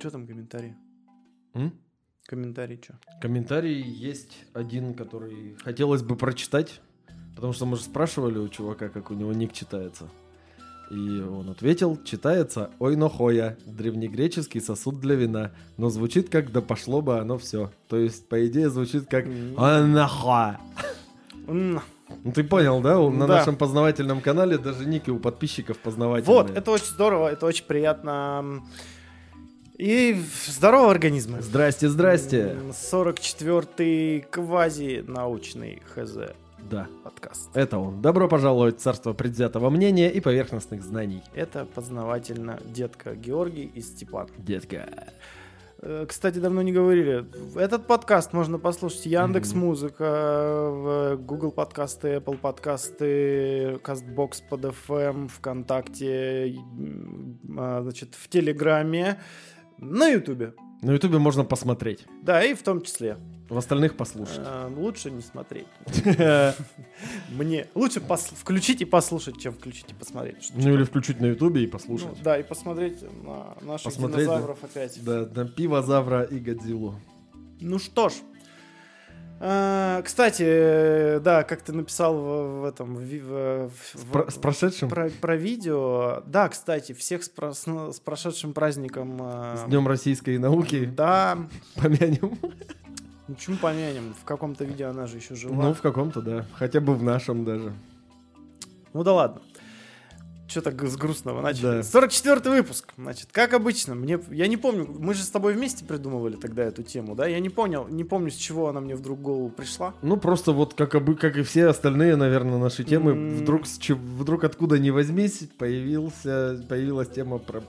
Что там комментарии? М? Комментарии что? Комментарий есть один, который хотелось бы прочитать, потому что мы же спрашивали у чувака, как у него ник читается. И он ответил, читается «Ой, нохоя», древнегреческий сосуд для вина, но звучит как «да пошло бы оно все». То есть, по идее, звучит как «Ой, нахуя». М, Ну ты понял, да? На Да. нашем познавательном канале даже ники у подписчиков познавательные. Вот, это очень здорово, это очень приятно. И здорового организма. Здрасте, здрасте. М, 44-й квази-научный ХЗ Да, подкаст. это он. Добро пожаловать в царство предвзятого мнения и поверхностных знаний. Это познавательно детка Георгий и Степан. Детка. Э, Кстати, давно не говорили. Этот подкаст можно послушать Яндекс. Музыка, Google подкасты, Apple подкасты, Castbox под FM, ВКонтакте, м, а, значит, в Телеграме, на Ютубе. На ютубе можно посмотреть. Да, и в том числе. В остальных послушать. Э, Лучше не смотреть. Мне лучше включить и послушать, чем включить и посмотреть. Ну или включить на ютубе и Ну, послушать. да, и посмотреть на наших динозавров опять. Да, на пивозавра и Годзиллу. Ну что ж. А, Кстати, да, как ты написал в, в этом в, в- С, про- с прошедшим. про, про видео. Да, кстати, всех с, про- с, с прошедшим праздником. а, С Днем российской науки. Да, Помянем. ну почему помянем? В каком-то видео она же еще жива. Ну, в каком-то, да. Хотя бы в нашем даже. Ну да ладно. Что так с грустного начали? Да. 44 выпуск. Значит, как обычно, мне, я не помню, мы же с тобой вместе придумывали тогда эту тему, да? Я не понял, не помню, с чего она мне вдруг в голову пришла. Ну, просто вот как, обы- как и все остальные, наверное, наши темы, М. вдруг, вдруг откуда ни возьмись, появился, появилась тема про...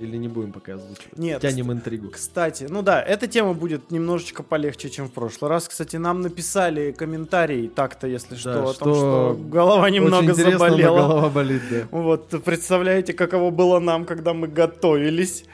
Или не будем пока озвучивать? Нет, Тянем интригу. Кстати, ну да, эта тема будет немножечко полегче, чем в прошлый раз. Кстати, нам написали комментарий так-то, если что, о том, что что голова немного Очень заболела. голова болит, да. Вот, представляете, каково было нам, когда мы готовились.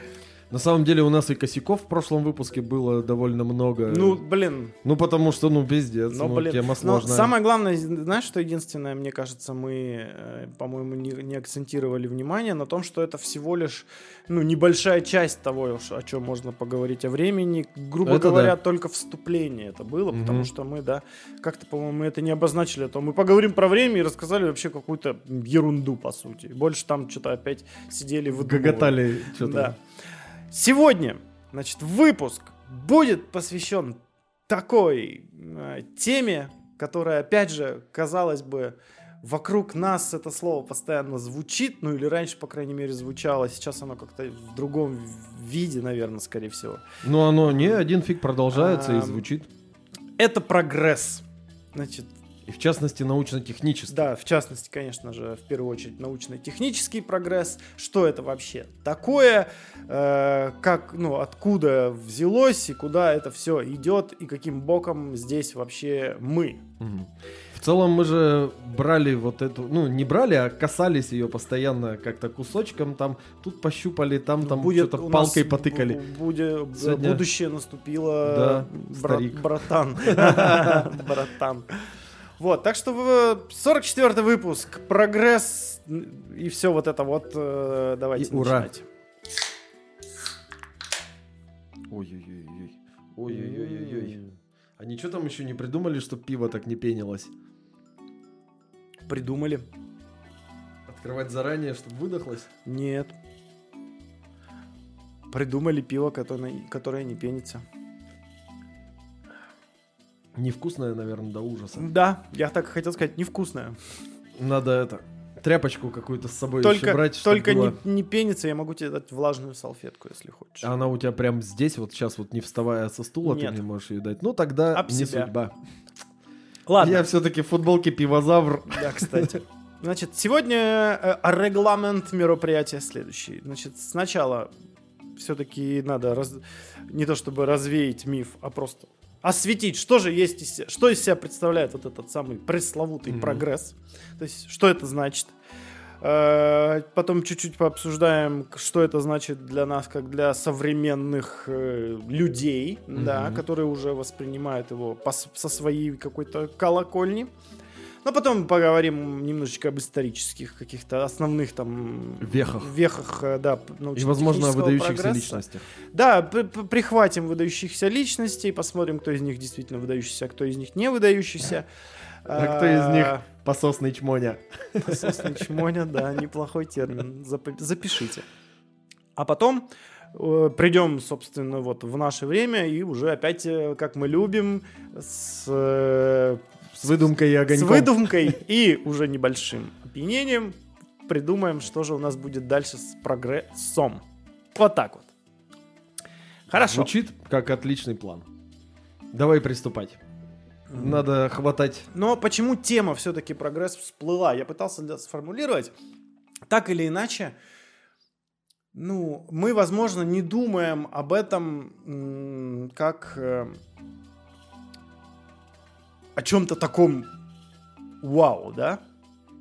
На самом деле у нас и косяков в прошлом выпуске было довольно много. Ну, блин, Ну, потому что, ну, пиздец, ну, ну, блин. тема Но сложная. самое главное, знаешь, что единственное, мне кажется, мы, э, по-моему, не, не акцентировали внимание на том, что это всего лишь, ну, небольшая часть того, о чем можно поговорить о времени. Грубо Это говоря, да. только вступление это было, потому Мгм. что мы, да, как-то, по-моему, это не обозначили, а то мы поговорим про время и рассказали вообще какую-то ерунду, по сути. Больше там что-то опять сидели в Гоготали что-то. да. Сегодня, значит, выпуск будет посвящен такой э, теме, которая, опять же, казалось бы, вокруг нас это слово постоянно звучит, ну или раньше, по крайней мере, звучало, сейчас оно как-то в другом виде, наверное, скорее всего. Ну, оно не один фиг продолжается и звучит. Это прогресс. Значит, И в частности, научно-технический. Да, в частности, конечно же, в первую очередь научно-технический прогресс. Что это вообще такое? Э, как, ну, откуда взялось и куда это все идет и каким боком здесь вообще мы? Мгм. В целом мы же брали вот эту, ну не брали, а касались ее постоянно как-то кусочком, там тут пощупали, там там что-то у палкой потыкали. бу- буде- Сегодня- Будущее наступило. Да, бра- старик. братан. Братан. Вот, так что в 44 выпуск, прогресс и все вот это вот. э, Давайте И ура. начинать. Ой-ой-ой. Ой-ой-ой-ой. А ничего там еще не придумали, чтобы пиво так не пенилось? Придумали. Открывать заранее, чтобы выдохлось? Нет. Придумали пиво, которое, которое не пенится. Невкусное, наверное, до ужаса. Да, я так и хотел сказать, невкусное. Надо это, тряпочку какую-то с собой еще Только, брать, чтобы только было- не, не пенится, я могу тебе дать влажную салфетку, если хочешь. А она у тебя прям здесь, вот сейчас вот не вставая со стула, Нет. ты мне можешь ее дать. Ну тогда Об не себя. судьба. Ладно. Я все-таки в футболке пивозавр. Да, кстати. Значит, сегодня э, регламент мероприятия следующий. Значит, сначала все-таки надо раз- не то чтобы развеять миф, а просто осветить, что же есть из се- что из себя представляет вот этот самый пресловутый Мгм. прогресс. То есть, что это значит. Э, Потом чуть-чуть пообсуждаем, что это значит для нас, как для современных э, людей, да, Мгм. которые уже воспринимают его по со своей какой-то колокольни. Но потом поговорим немножечко об исторических каких-то основных там Вехах. вехах, э, да, И, возможно, о выдающихся прогресса. личностях. Да, прихватим выдающихся личностей, посмотрим, кто из них действительно выдающийся, а кто из них не выдающийся. А кто из них пососный чмоня? Пососный чмоня, да, неплохой термин. Зап- Запишите. А потом э, придем, собственно, вот в наше время и уже опять, э, как мы любим, с, э, С выдумкой и с огоньком. выдумкой и уже небольшим опьянением придумаем, что же у нас будет дальше с прогрессом. Вот так вот. Хорошо. Звучит как отличный план. Давай приступать. Надо хватать... Но почему тема все-таки прогресс всплыла? Я пытался сформулировать. Так или иначе, ну, мы, возможно, не думаем об этом как э, о чем-то таком вау, да?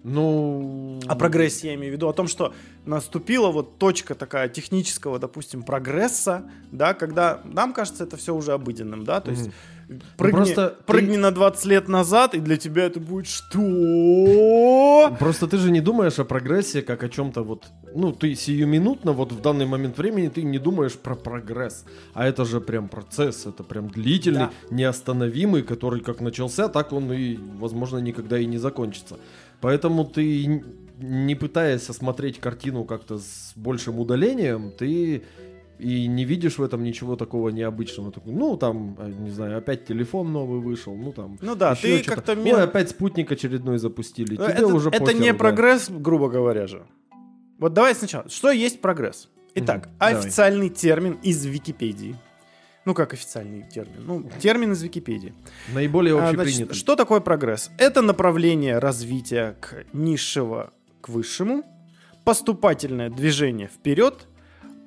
Ну... О прогрессе я имею в виду, о том, что наступила вот точка такая технического, допустим, прогресса, да, когда нам кажется это все уже обыденным, да, то есть прыгни, просто ты- прыгни на 20 лет назад, и для тебя это будет что? Просто ты же не думаешь о прогрессе как о чем-то вот... Ну, ты сиюминутно, вот в данный момент времени, ты не думаешь про прогресс. А это же прям процесс, это прям длительный, Да. неостановимый, который как начался, так он и, возможно, никогда и не закончится. Поэтому ты, не пытаясь осмотреть картину как-то с большим удалением, ты и не видишь в этом ничего такого необычного. Ну, там, э, не знаю, опять телефон новый вышел, ну, там... Ну да, ты как-то... Ой, мел- опять спутник очередной запустили. Тебе это, уже это похеру, не да. прогресс, грубо говоря же. Вот давай сначала. Что есть прогресс? Итак, давай. официальный термин из Википедии. Ну, как официальный термин? Ну, термин из Википедии. Наиболее А, общепринятый. значит, что такое прогресс? Это направление развития к низшего к высшему, поступательное движение вперед,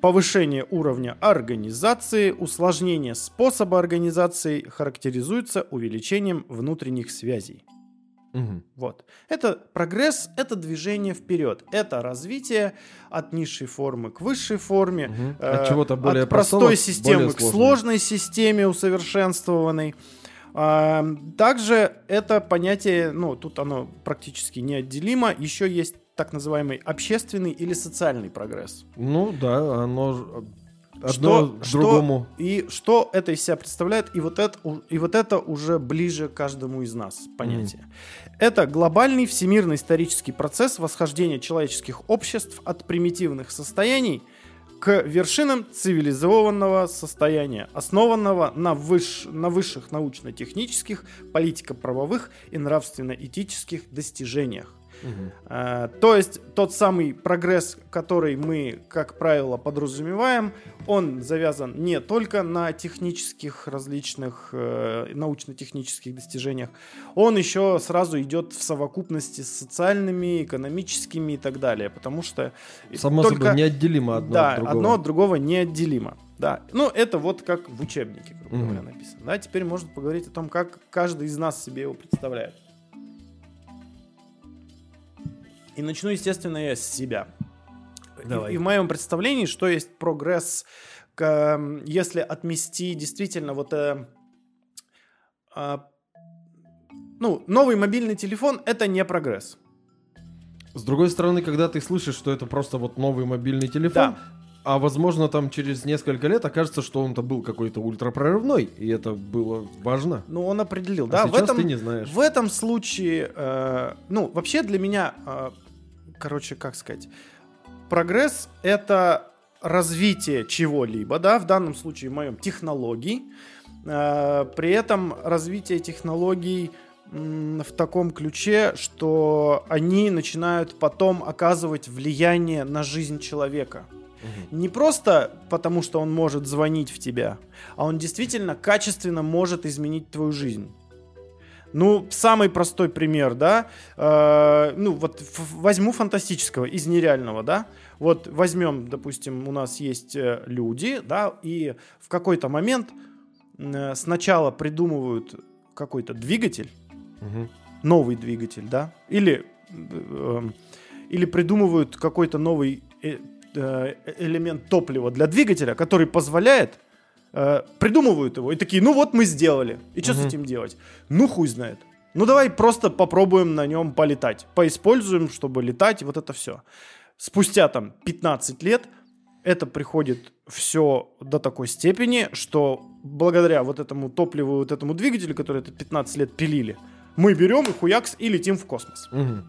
повышение уровня организации, усложнение способа организации характеризуется увеличением внутренних связей. Мгм. Вот. Это прогресс, это движение вперед, это развитие от низшей формы к высшей форме, э, От чего-то более от простого простой системы более к сложной. сложной системе усовершенствованной. А, Также это понятие, ну, тут оно практически неотделимо. Еще есть так называемый общественный или социальный прогресс. Ну да, оно одно Что- к что- другому. И что это из себя представляет, и вот это, и вот это уже ближе каждому из нас понятие. Это глобальный всемирный исторический процесс восхождения человеческих обществ от примитивных состояний к вершинам цивилизованного состояния, основанного на, выш- на высших научно-технических, политико-правовых и нравственно-этических достижениях. А, То есть тот самый прогресс, который мы, как правило, подразумеваем, он завязан не только на технических различных э, научно-технических достижениях, он еще сразу идет в совокупности с социальными, экономическими и так далее, потому что Само только собой, неотделимо одно да, от другого. одно от другого неотделимо. Да, ну это вот как в учебнике, грубо говоря, написано. Да, теперь можно поговорить о том, как каждый из нас себе его представляет. И начну, естественно, я с себя. И- Давай. И, в моем представлении, что есть прогресс, к, эм, если отмести действительно вот... э, а, ну, новый мобильный телефон это не прогресс. С другой стороны, когда ты слышишь, что это просто вот новый мобильный телефон, Да. а возможно там через несколько лет окажется, что он-то был какой-то ультрапрорывной, и это было важно. Ну, он определил. А да, в сейчас этом, ты не знаешь. В этом случае, э, ну, вообще для меня, э, короче, как сказать, прогресс — это развитие чего-либо, да, в данном случае в моем технологий. Э, при этом развитие технологий в таком ключе, что они начинают потом оказывать влияние на жизнь человека. Мгм. Не просто потому, что он может звонить в тебя, а он действительно качественно может изменить твою жизнь. Ну, самый простой пример, да, э, ну вот возьму фантастического из нереального, да, вот возьмем, допустим, у нас есть э, люди, да, и в какой-то момент э, сначала придумывают какой-то двигатель, Мгм. новый двигатель, да, или, э, или придумывают какой-то новый э, э, элемент топлива для двигателя, который позволяет, э, придумывают его и такие, ну вот мы сделали, и что с Мгм. этим делать? Ну хуй знает. Ну давай просто попробуем на нем полетать. Поиспользуем, чтобы летать, вот это все. Спустя там 15 лет это приходит все до такой степени, что благодаря вот этому топливу, вот этому двигателю, который это 15 лет пилили, мы берем и хуякс и летим в космос. Мгм.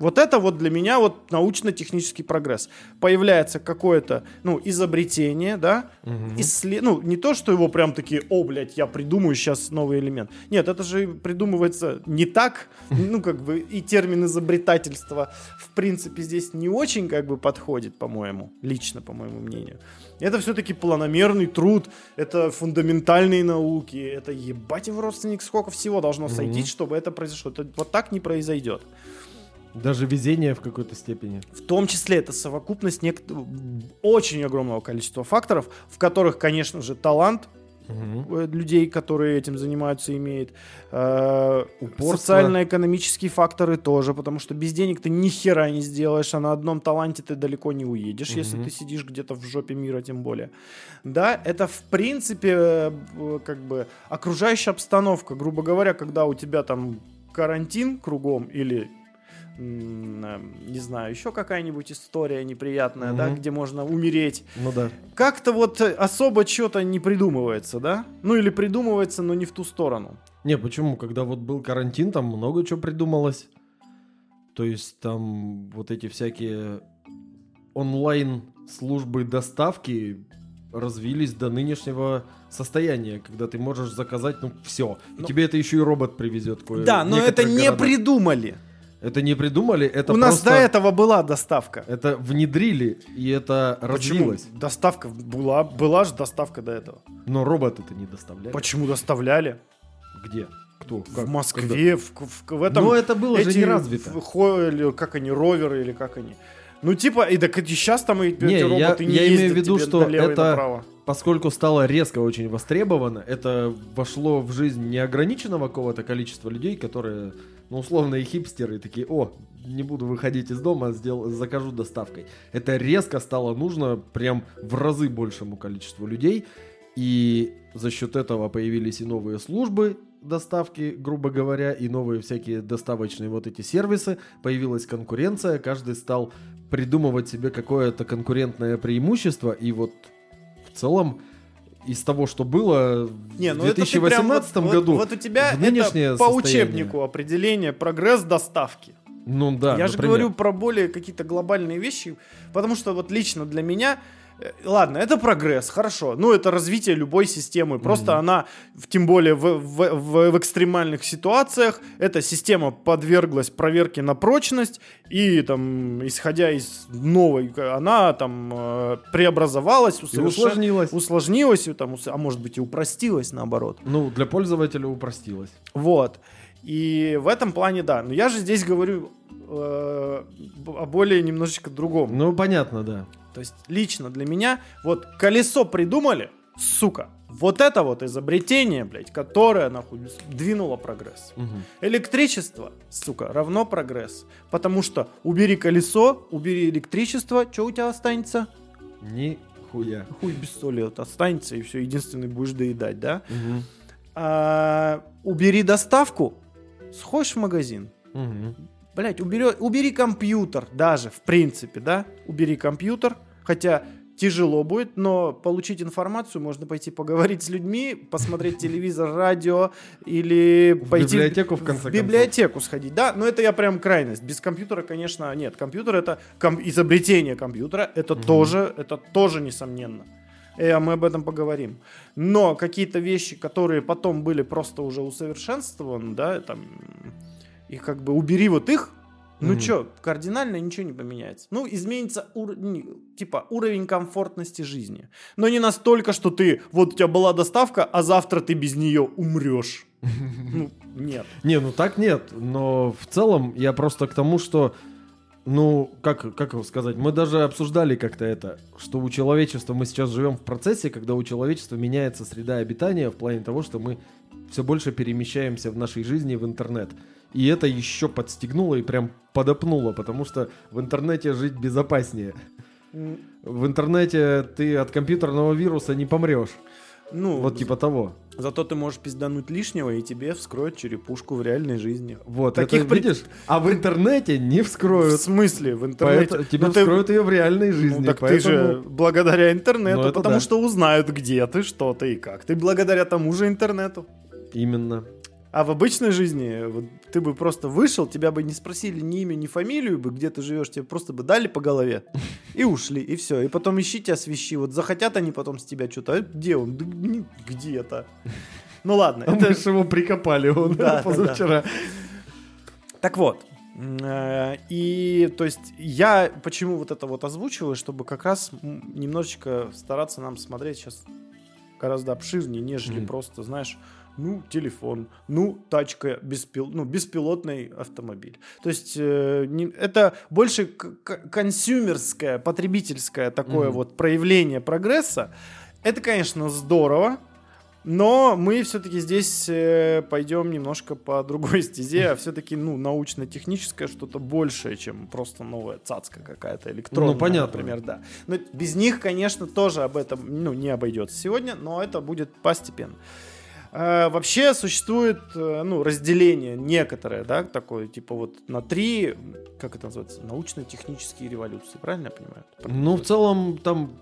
Вот это вот для меня вот научно-технический прогресс. Появляется какое-то, ну, изобретение, да, Мгм. иссле- ну, не то, что его прям такие, о, блядь, я придумаю сейчас новый элемент. Нет, это же придумывается не так, ну, как бы, и термин изобретательства, в принципе, здесь не очень, как бы, подходит, по-моему, лично, по моему мнению. Это все-таки планомерный труд, это фундаментальные науки, это ебать его родственник, сколько всего должно Мгм. сойтись, чтобы это произошло. Это вот так не произойдет. Даже везение в какой-то степени. В том числе это совокупность нек- очень огромного количества факторов, в которых, конечно же, талант э, людей, которые этим занимаются, имеет. Э, Упорство. Социально-экономические факторы тоже, потому что без денег ты ни хера не сделаешь, а на одном таланте ты далеко не уедешь, если Мгм. ты сидишь где-то в жопе мира, тем более. Да, это в принципе э, как бы окружающая обстановка, грубо говоря, когда у тебя там карантин кругом или не знаю, еще какая-нибудь история неприятная, да, Мгм. где можно умереть Ну да. как-то вот э, особо что-то не придумывается, да? Ну или придумывается, но не в ту сторону. Не, почему? Когда вот был карантин, там много чего придумалось. То есть там вот эти всякие онлайн службы доставки развились до нынешнего состояния, когда ты можешь заказать, ну, все. И Ну- тебе это еще и робот привезет. кое- да, но это не городах. придумали. Это не придумали, это У нас просто... до этого была доставка. Это внедрили, и это Почему? развилось. Доставка была, была же доставка до этого. Но робот это не доставляли. Почему доставляли? Где? Кто? в Как? Москве, в, в- в этом. Но это было же эти не развито. в- хо- или как они, роверы или как они. Ну, типа, и так и сейчас там и, Не, эти я- роботы не я имею ездят в виду, что налево и это- направо. Поскольку стало резко очень востребовано, это вошло в жизнь неограниченного какого-то количества людей, которые, ну, условные хипстеры, такие, о, не буду выходить из дома, сдел- закажу доставкой. Это резко стало нужно прям в разы большему количеству людей, и за счет этого появились и новые службы доставки, грубо говоря, и новые всякие доставочные вот эти сервисы, появилась конкуренция, каждый стал придумывать себе какое-то конкурентное преимущество, и вот целом из того, что было в Не, ну это прям 2018 вот- году, Вот, вот у тебя в это по состояние. учебнику определение прогресс доставки. Ну да, Я же например. говорю про более какие-то глобальные вещи, потому что вот лично для меня, э, ладно, это прогресс, хорошо, ну это развитие любой системы, просто она, в- тем более в, в- в- в экстремальных ситуациях, эта система подверглась проверке на прочность, и там, исходя из новой, она там э, преобразовалась, усовершен- усложнилось. усложнилась, и там, а может быть и упростилась наоборот. Ну, для пользователя упростилось. Вот. И в этом плане, да. Но я же здесь говорю э, о более немножечко другом. Ну, понятно, да. То есть лично для меня вот колесо придумали, сука. Вот это вот изобретение, блядь, которое, нахуй, двинуло прогресс. Мгм. Электричество, сука, равно прогресс. Потому что убери колесо, убери электричество, что у тебя останется? Нихуя. Хуй без соли вот останется, и все, единственный будешь доедать, да? Мгм. А, убери доставку, сходишь в магазин, Мгм. Блять, убери, убери компьютер даже, в принципе, да? Убери компьютер, хотя тяжело будет, но получить информацию можно пойти поговорить с людьми, посмотреть телевизор, радио или В пойти библиотеку, в конце в концов. библиотеку сходить. Да, но это я прям крайность. Без компьютера, конечно, нет. Компьютер это ком- изобретение компьютера, это Мгм. тоже, это тоже несомненно. Э, мы об этом поговорим. Но какие-то вещи, которые потом были просто уже усовершенствованы, да, там, и как бы убери вот их, ну Мгм. чё, кардинально ничего не поменяется. Ну, изменится ур- типа уровень комфортности жизни. Но не настолько, что ты, вот у тебя была доставка, а завтра ты без нее умрешь. Ну, нет. Не, ну так нет, но в целом я просто к тому, что, ну, как, как его сказать, мы даже обсуждали как-то это, что у человечества, мы сейчас живем в процессе, когда у человечества меняется среда обитания в плане того, что мы все больше перемещаемся в нашей жизни в интернет. И это еще подстегнуло и прям подопнуло, потому что в интернете жить безопаснее. В интернете ты от компьютерного вируса не помрешь. Ну, Вот типа того. Зато ты можешь пиздануть лишнего, и тебе вскроют черепушку в реальной жизни. Вот, Таких это видишь? А в интернете не В вскроют. смысле? В интернете? Поэтому тебе Ну, ты- вскроют ее в реальной жизни. Ну, так поэтому... ты же благодаря интернету, Ну, потому да. что узнают, где ты, что ты и как. Ты благодаря тому же интернету. Именно. А в обычной жизни вот, ты бы просто вышел, тебя бы не спросили ни имя, ни фамилию, бы, где ты живешь, тебе просто бы дали по голове и ушли, и все. И потом ищи тебя свищи. Вот захотят они потом с тебя что-то. «А где он? Да где-то. Ну ладно. А это- мы же его прикопали он Да, да, позавчера. Так вот. э, И, то есть, я почему вот это вот озвучиваю, чтобы как раз немножечко стараться нам смотреть сейчас гораздо обширнее, нежели просто, знаешь, ну, телефон, ну, тачка, беспил, ну, беспилотный автомобиль. То есть, э, не- это больше консюмерское, потребительское такое Мгм. вот проявление прогресса. Это, конечно, здорово, но мы все-таки здесь э, пойдем немножко по другой стезе, а все-таки, ну, научно-техническое что-то большее, чем просто новая цацка какая-то электронная, Ну, понятно. например, да. Но без них, конечно, тоже об этом, ну, не обойдется сегодня, но это будет постепенно. Э, Вообще существует э, ну, разделение некоторое, да, такое, типа вот на три, как это называется, научно-технические революции, правильно я понимаю? Ну, в целом, там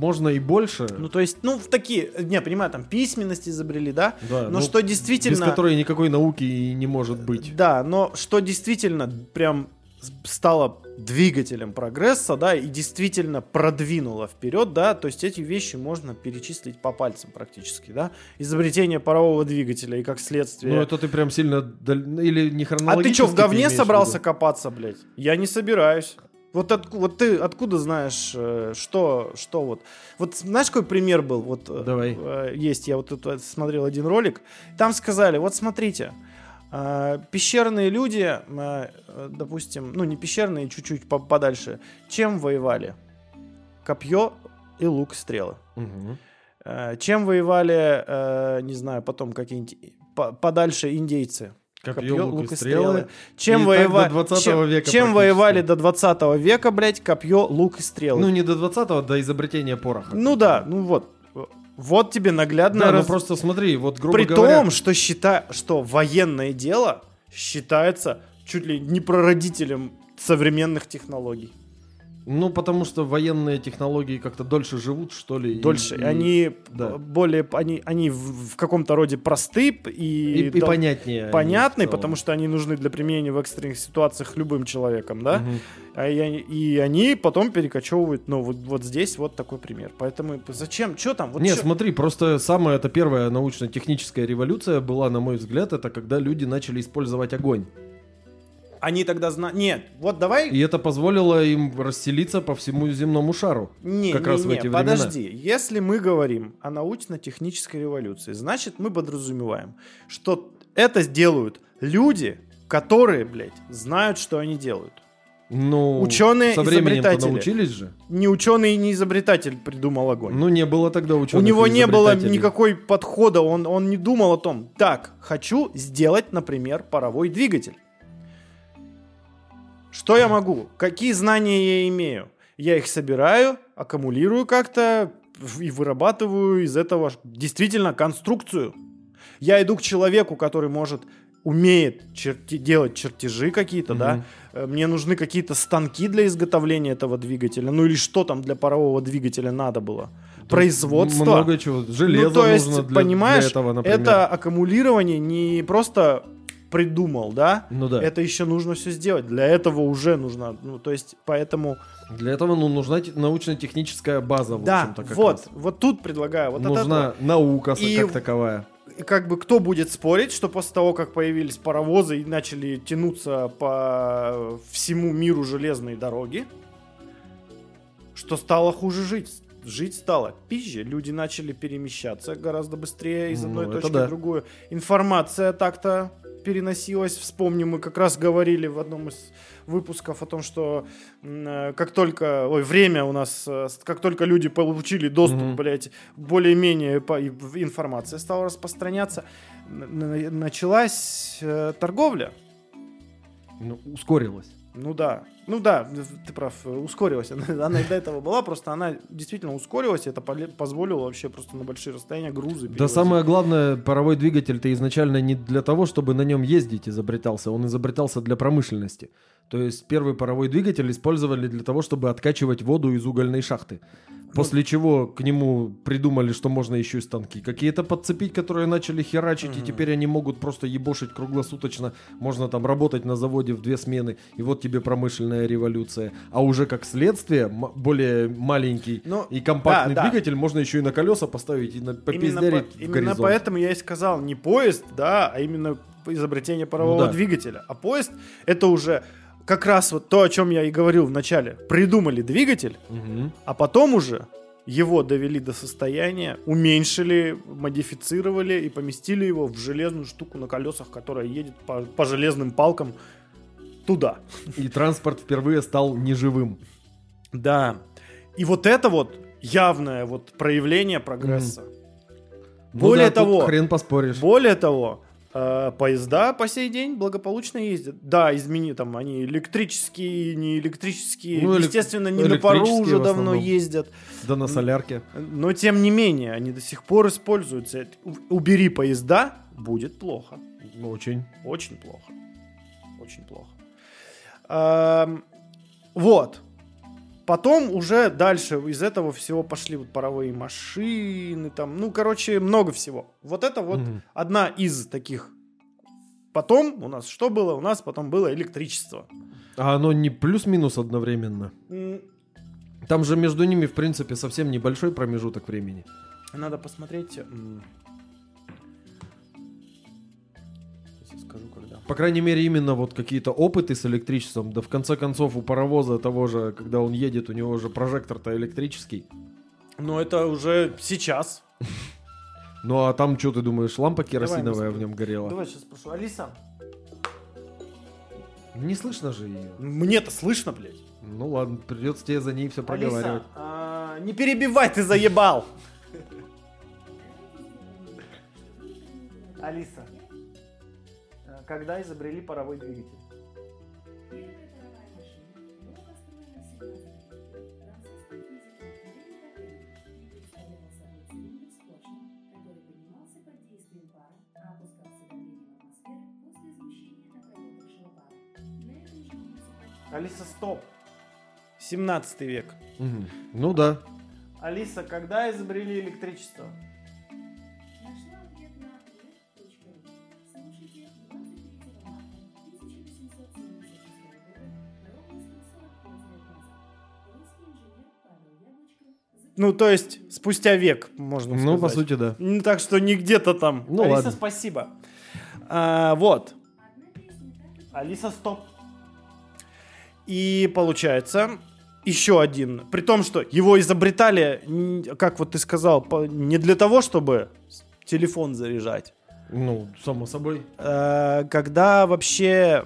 можно и больше. Ну, то есть, ну, в такие, не, понимаю, там письменность изобрели, да, да, но ну, что действительно... Без которой никакой науки и не может быть. Да, но что действительно прям с- стало двигателем прогресса, да, и действительно продвинуло вперед, да, то есть эти вещи можно перечислить по пальцам практически, да, изобретение парового двигателя и как следствие. Ну, это ты прям сильно... даль- Или не а хронологически ты что, в говне в собрался виду? копаться, блядь? Я не собираюсь. Вот, отку- вот ты откуда знаешь, э, что, что вот... Вот знаешь, какой пример был? Вот, э, Давай. э, есть, я вот тут смотрел один ролик. Там сказали, вот смотрите, пещерные люди, э, допустим, ну не пещерные, чуть-чуть по- подальше, чем воевали? Копье и лук, стрелы. Э, чем воевали, не знаю, потом какие-нибудь по- подальше индейцы? Копье, лук, и стрелы. Чем, И воева- до 20 чем, века чем воевали до 20 века, блядь, копье, лук и стрелы? Ну, Ну, не до 20-го, до изобретения пороха. да, ну вот. Вот тебе наглядно Да, ну раз- просто смотри, вот грубо При говоря... том, что, счита... что военное дело считается чуть ли не прародителем современных технологий. Ну, потому что военные технологии как-то дольше живут, что ли. и- Дольше. и- они да. более... Они, они в, в каком-то роде просты и... И, и дол- понятнее. понятны, потому что они нужны для применения в экстренных ситуациях любым человеком, да? Мгм. А и, они- и они потом перекочевывают, ну, вот, вот здесь вот такой пример. Поэтому зачем? Что там? Вот Не, чё- смотри, просто самая это первая научно-техническая революция была, на мой взгляд, это когда люди начали использовать огонь. Они тогда знают... Нет, вот давай... И это позволило им расселиться по всему земному шару. Не, как не, раз в не, эти времена. подожди. Если мы говорим о научно-технической революции, значит, мы подразумеваем, что это сделают люди, которые, блядь, знают, что они делают. Ну, Ученые, со временем научились же. Не ученый и не изобретатель придумал огонь. Ну, не было тогда ученых У него не было никакой подхода, он, он не думал о том, так, хочу сделать, например, паровой двигатель. Что я могу? Какие знания я имею? Я их собираю, аккумулирую как-то и вырабатываю из этого действительно конструкцию. Я иду к человеку, который может умеет черти- делать чертежи какие-то, да. Мгм. Э, Мне нужны какие-то станки для изготовления этого двигателя. Ну или что там для парового двигателя надо было? Производство. Много чего. Железо ну, то есть, нужно для, понимаешь, для этого, например. это аккумулирование не просто придумал, да? Ну да. Это еще нужно все сделать. Для этого уже нужно, ну то есть, поэтому, Для этого ну, нужна те- научно-техническая база, в да, общем-то, как вот, раз. вот тут предлагаю, вот от Нужна этого. наука И- как таковая. И как бы кто будет спорить, что после того, как появились паровозы и начали тянуться по всему миру железные дороги, что стало хуже жить? Жить стало пизже. Люди начали перемещаться гораздо быстрее из Ну, одной это точки да. в другую. Информация так-то переносилась. Вспомним, мы как раз говорили в одном из выпусков о том, что э, как только, ой, время у нас, э, как только люди получили доступ, Мгм. блядь, более-менее информация стала распространяться, началась э, торговля. Ну, ускорилась. Ну да, ну да, ты прав, ускорилась. Она, и до этого была, просто она действительно ускорилась, и это позволило вообще просто на большие расстояния грузы Да перевозить. самое главное, паровой двигатель-то изначально не для того, чтобы на нем ездить изобретался, он изобретался для промышленности. То есть первый паровой двигатель использовали для того, чтобы откачивать воду из угольной шахты. После чего к нему придумали, что можно еще и станки какие-то подцепить, которые начали херачить, и Мгм. теперь они могут просто ебошить круглосуточно. Можно там работать на заводе в две смены, и вот тебе промышленная революция. А уже как следствие, более маленький Ну, и компактный да, да. двигатель можно еще и на колеса поставить и на Именно, попиздярить по- в именно горизонт. поэтому я и сказал не поезд, да, а именно изобретение парового Ну да. двигателя. А поезд это уже как раз вот то, о чем я и говорил в начале. Придумали двигатель, Мгм. а потом уже его довели до состояния, уменьшили, модифицировали и поместили его в железную штуку на колесах, которая едет по, по железным палкам туда. И транспорт впервые стал неживым. Да. И вот это вот явное вот проявление прогресса. Ну Более да, тут того, хрен поспоришь. Более того, поезда по сей день благополучно ездят. Да, измени там они электрические, не электрические, Ну, естественно, не на пару уже давно ездят. Да на солярке. Но тем не менее, они до сих пор используются. Убери поезда, будет плохо. Очень. Очень плохо. Очень плохо. Эм, вот. Потом уже дальше из этого всего пошли вот паровые машины, там, ну, короче, много всего. Вот это вот Мгм. одна из таких. Потом у нас что было? У нас потом было электричество. А оно не плюс-минус одновременно. М, Там же между ними, в принципе, совсем небольшой промежуток времени. Надо посмотреть. По крайней мере, именно вот какие-то опыты с электричеством. Да в конце концов, у паровоза того же, когда он едет, у него же прожектор-то электрический. Но это уже сейчас. Ну а там, что ты думаешь, лампа керосиновая в нем горела? Давай сейчас спрошу. Алиса, Не слышно же ее. мне-то слышно, блядь. Ну ладно, придется тебе за ней все проговаривать. Алиса, не перебивай, ты заебал. Алиса, когда изобрели паровой двигатель? Алиса, стоп. 17 век. Мгм. Ну да. Алиса, когда изобрели электричество? Ну, то есть, спустя век, можно сказать. Ну, по сути, да. Ну, Так что не где-то там. Ну, Алиса, ладно. спасибо. А, вот. Алиса, стоп. И получается еще один. При том, что его изобретали, как вот ты сказал, не для того, чтобы телефон заряжать. Ну, само собой. Э, Когда вообще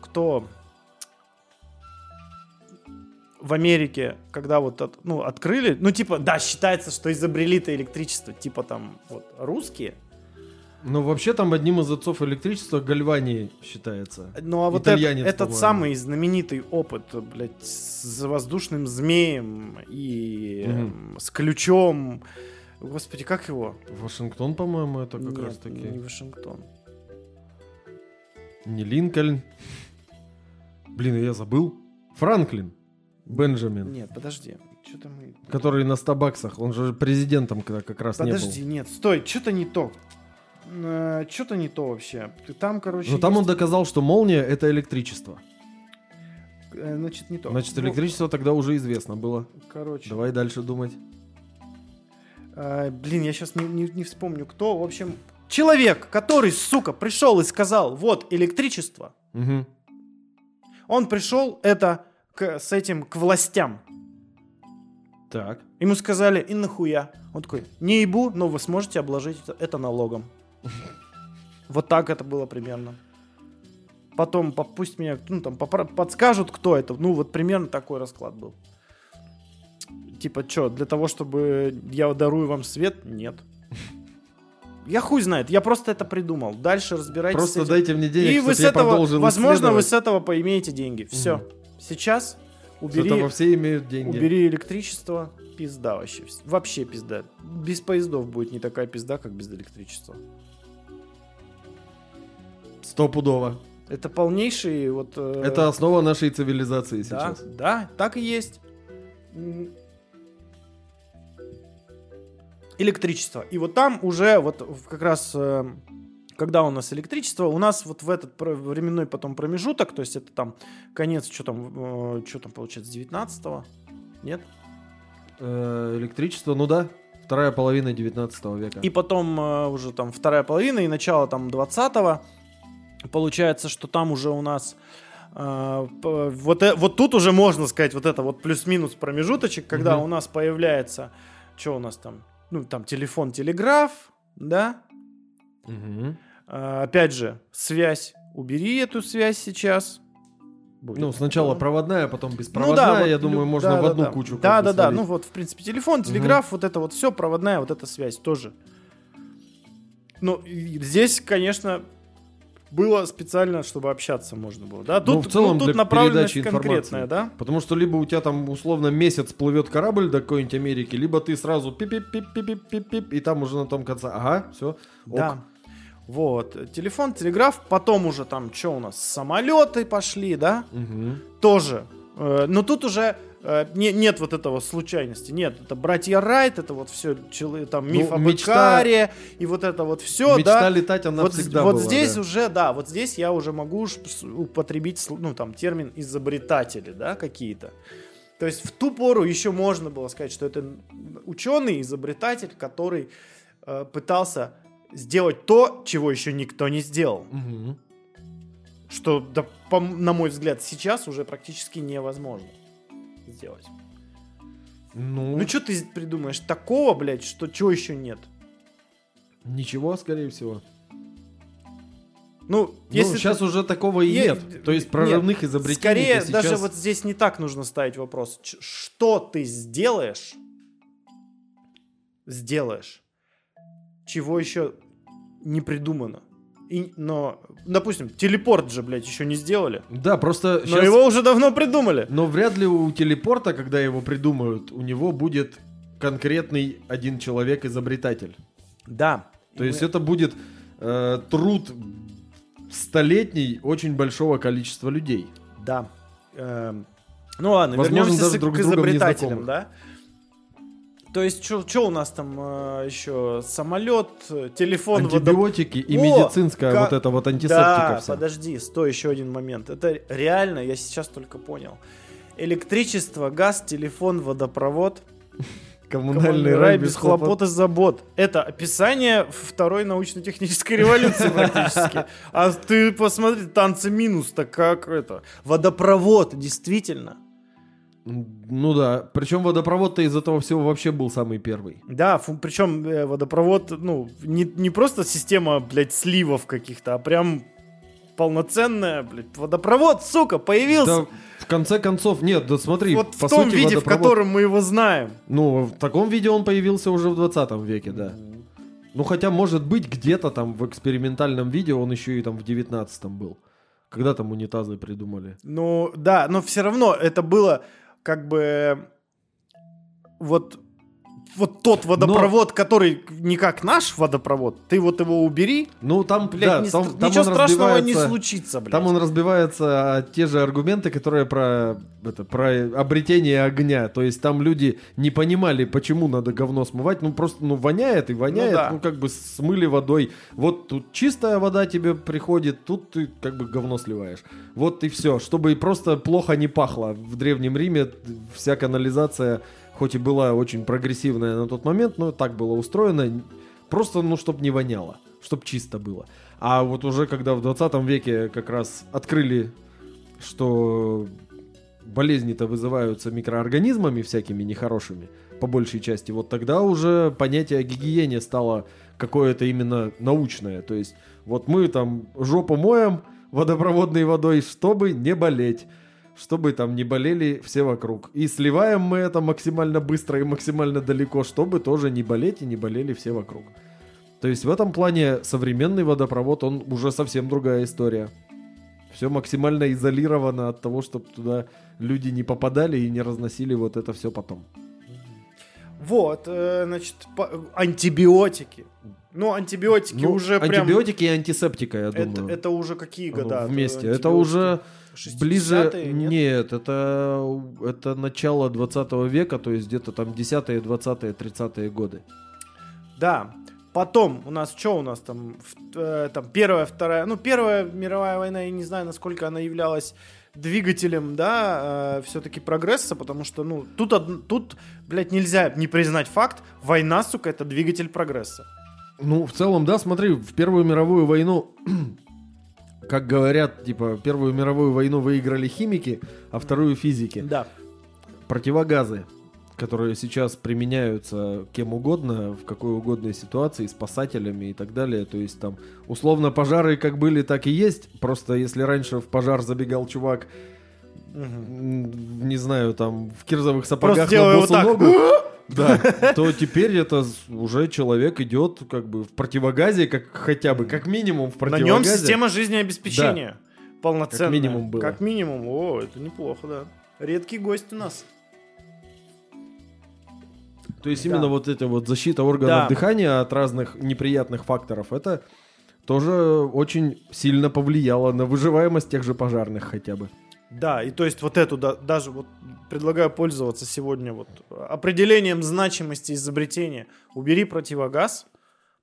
кто в Америке, когда вот от- ну, открыли, ну типа, да, считается, что изобрели-то электричество, типа там вот русские, Ну, вообще там одним из отцов электричества Гальвани считается. Ну а вот Итальянец, этот по-моему. самый знаменитый опыт, блядь, с воздушным змеем и Мгм. эм, с ключом. Господи, как его? Вашингтон, по-моему, это как Нет, раз таки. не Вашингтон. Не Линкольн. Блин, я забыл. Франклин. Бенджамин. Нет, подожди. Что-то мы... Который на 100 баксах. Он же президентом когда как раз Подожди, не нет, стой, что-то не то. Что-то не то вообще. Там, короче... был. Но там он есть- доказал, что молния это электричество. э, Значит, не то. Значит, Ну, электричество тогда уже известно было. Короче. Давай дальше думать. э, блин, я сейчас не, не- не вспомню, кто. В общем, человек, который, сука, пришел и сказал, вот, электричество, Мгм. Он пришел это к, с этим к властям. Так. Ему сказали, и нахуя? Он такой, не ебу, но вы сможете обложить это, налогом. Вот так это было примерно. Потом по- пусть меня ну, там, подскажут, кто это. Ну, вот примерно такой расклад был. Типа, что, для того, чтобы я дарую вам свет? Нет. Я хуй знает, я просто это придумал. Дальше разбирайтесь Просто дайте мне денег, И вы с этого, возможно, вы с этого поимеете деньги. Все. Мгм. Сейчас убери, этого все имеют деньги. убери электричество, пизда вообще. Вообще пизда. Без поездов будет не такая пизда, как без электричества. Стопудово. Это полнейший вот... э, Это основа нашей цивилизации Да, сейчас. да, так и есть. Электричество. И вот там уже вот как раз э, когда у нас электричество, у нас вот в этот временной потом промежуток, то есть это там конец, что там, э, что там получается, 19 Нет? Э, электричество, ну да, вторая половина 19 века. И потом э, уже там вторая половина и начало там 20-го. Получается, что там уже у нас вот, вот тут уже можно сказать вот это вот плюс-минус промежуточек, когда Мгм. у нас появляется, что у нас там, ну там телефон, телеграф, да, Мгм. Э, опять же, связь, убери эту связь сейчас. Будет. Ну, сначала проводная, потом Ну беспроводная, да, вот я думаю, можно да, в одну да. кучу. Да, да, да. Ну вот, в принципе, телефон, телеграф, вот это вот все, проводная, вот эта связь тоже. Ну, здесь, конечно, было специально, чтобы общаться можно было. Да, Ну, тут, в целом ну, тут для направленность передачи конкретная, да? Потому что либо у тебя там условно месяц плывет корабль до какой-нибудь Америки, либо ты сразу пип-пип-пип-пип-пип, и там уже на том конце, ага, все. Да. Вот. Телефон, телеграф, потом уже там, что у нас, самолеты пошли, да? тоже. Э, Но тут уже э, не- нет вот этого случайности. Нет, это братья Райт, это вот все там миф Ну, об мечта- Икаре, и вот это вот все, Мечта да. летать, она Вот, всегда вот была, здесь да. уже, да, вот здесь я уже могу употребить, ну, там, термин изобретатели, да, какие-то. То есть в ту пору еще можно было сказать, что это ученый, изобретатель, который э, пытался сделать то, чего еще никто не сделал. Мгм. Что, да, по на мой взгляд, сейчас уже практически невозможно сделать. Ну, Ну, что ты придумаешь такого, блядь, что чего еще нет? ничего, скорее всего. Ну, Если если сейчас ты- уже такого и Е- нет. То есть нет, прорывных изобретений Скорее, сейчас... даже вот здесь не так нужно ставить вопрос. Что ты сделаешь? Сделаешь. Чего еще не придумано. И, но, допустим, телепорт же, блядь, еще не сделали. Да, просто Но сейчас... его уже давно придумали. Но вряд ли у телепорта, когда его придумают, у него будет конкретный один человек-изобретатель. Да. То есть это будет э, труд столетний очень большого количества людей. Да. Эм, ну ладно, Возможно, вернемся даже друг к изобретателям, да? То есть, что у нас там э, еще? Самолет, телефон, Антибиотики и О, медицинская как- вот эта вот антисептика Да, вся. подожди, стой, еще один момент. Это реально, я сейчас только понял. Электричество, газ, телефон, водопровод, Коммунальный рай без хлопот. хлопот и забот. Это описание второй научно-технической революции практически. А ты посмотри, танцы минус-то как это. Водопровод, действительно. Ну да, причем водопровод-то из этого всего вообще был самый первый. Да, фу- причем э, водопровод, ну, не, не просто система, блядь, сливов каких-то, а прям полноценная, блядь, водопровод, сука, появился. Да, в конце концов, нет, да смотри, вот по в том сути, виде, в водопровод- котором мы его знаем. Ну, в таком виде он появился уже в 20 веке, да. Ну, хотя, может быть, где-то там в экспериментальном виде он еще и там в 19 был. Когда там унитазы придумали. Ну, да, но все равно это было как бы вот вот тот водопровод, который не как наш водопровод, ты вот его убери, Ну, там, блядь, да, не там, там ничего страшного не случится, блядь. Там он разбивается о те же аргументы, которые про, это, про обретение огня. То есть там люди не понимали, почему надо говно смывать. Ну просто ну, воняет и воняет. Ну Ну, да. как бы смыли водой. Вот тут чистая вода тебе приходит, тут ты как бы говно сливаешь. Вот и все. Чтобы просто плохо не пахло. В Древнем Риме вся канализация, хоть и была очень прогрессивная на тот момент, но так было устроено. Просто, ну, чтобы не воняло. Чтобы чисто было. А вот уже когда в 20 веке как раз открыли, что болезни-то вызываются микроорганизмами всякими нехорошими, по большей части, вот тогда уже понятие о гигиене стало какое-то именно научное. То есть вот мы там жопу моем водопроводной водой, чтобы не болеть. Чтобы там не болели все вокруг. И сливаем мы это максимально быстро и максимально далеко, чтобы тоже не болеть и не болели все вокруг. То есть в этом плане современный водопровод, он уже совсем другая история. Все максимально изолировано от того, чтобы туда люди не попадали и не разносили вот это все потом. Вот, э, значит, антибиотики. Ну, антибиотики Ну, уже прям... антибиотики и антисептика, я Это, думаю. это уже какие года? вместе. Это уже антибиотики? Ближе... 60-е, нет? Нет, это, это начало 20 века, то есть где-то там 10-е, 20-е, 30-е годы. Да. Потом у нас что у нас там? В- э, там первая, вторая... Ну, первая мировая война, я не знаю, насколько она являлась двигателем, да, все-таки прогресса, потому что, ну, тут, од- тут, блядь, нельзя не признать факт, война, сука, это двигатель прогресса. Ну, в целом, да, смотри, в Первую мировую войну, как говорят, типа, Первую мировую войну выиграли химики, а Вторую физики. Да. Противогазы, которые сейчас применяются кем угодно, в какой угодной ситуации, спасателями и так далее. То есть там, условно, пожары как были, так и есть. Просто если раньше в пожар забегал чувак, м, не знаю, там, в кирзовых сапогах Просто на вот так. ногу, да, то теперь это уже человек идет как бы в противогазе, как хотя бы, как минимум в На противогазе. нем система жизнеобеспечения полноценная. Как минимум было. Как минимум. О, это неплохо, да. Редкий гость у нас. То есть Да. именно вот эта вот защита органов Да. дыхания от разных неприятных факторов, это тоже очень сильно повлияло на выживаемость тех же пожарных хотя бы. Да, и то есть вот эту да- даже вот предлагаю пользоваться сегодня вот определением значимости изобретения. Убери противогаз,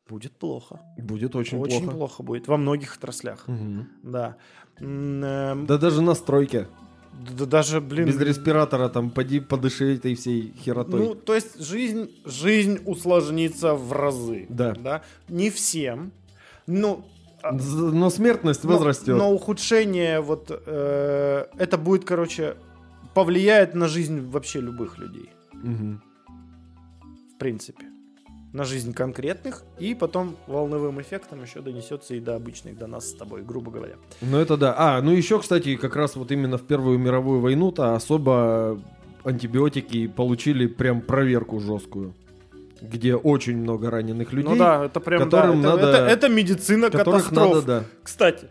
будет плохо. Будет очень, Очень плохо. плохо. будет во многих отраслях. Мгм. Да. Эм, Да даже на стройке. да даже, блин. Без респиратора там поди подыши этой всей херотой. Ну, то есть жизнь, жизнь усложнится в разы. Да. да. Не всем. Ну, а- Но смертность но- возрастет. Но, ухудшение вот э, это будет, короче, повлияет на жизнь вообще любых людей. Мгм. В принципе. На жизнь конкретных. И потом волновым эффектом еще донесется и до обычных, до нас с тобой, грубо говоря. Ну это да. А, ну еще, кстати, как раз вот именно в Первую мировую войну-то особо антибиотики получили прям проверку жесткую. Где очень много раненых людей. ну да, это прям да, которым это, надо- это- это медицина которых катастроф. надо, да. Кстати,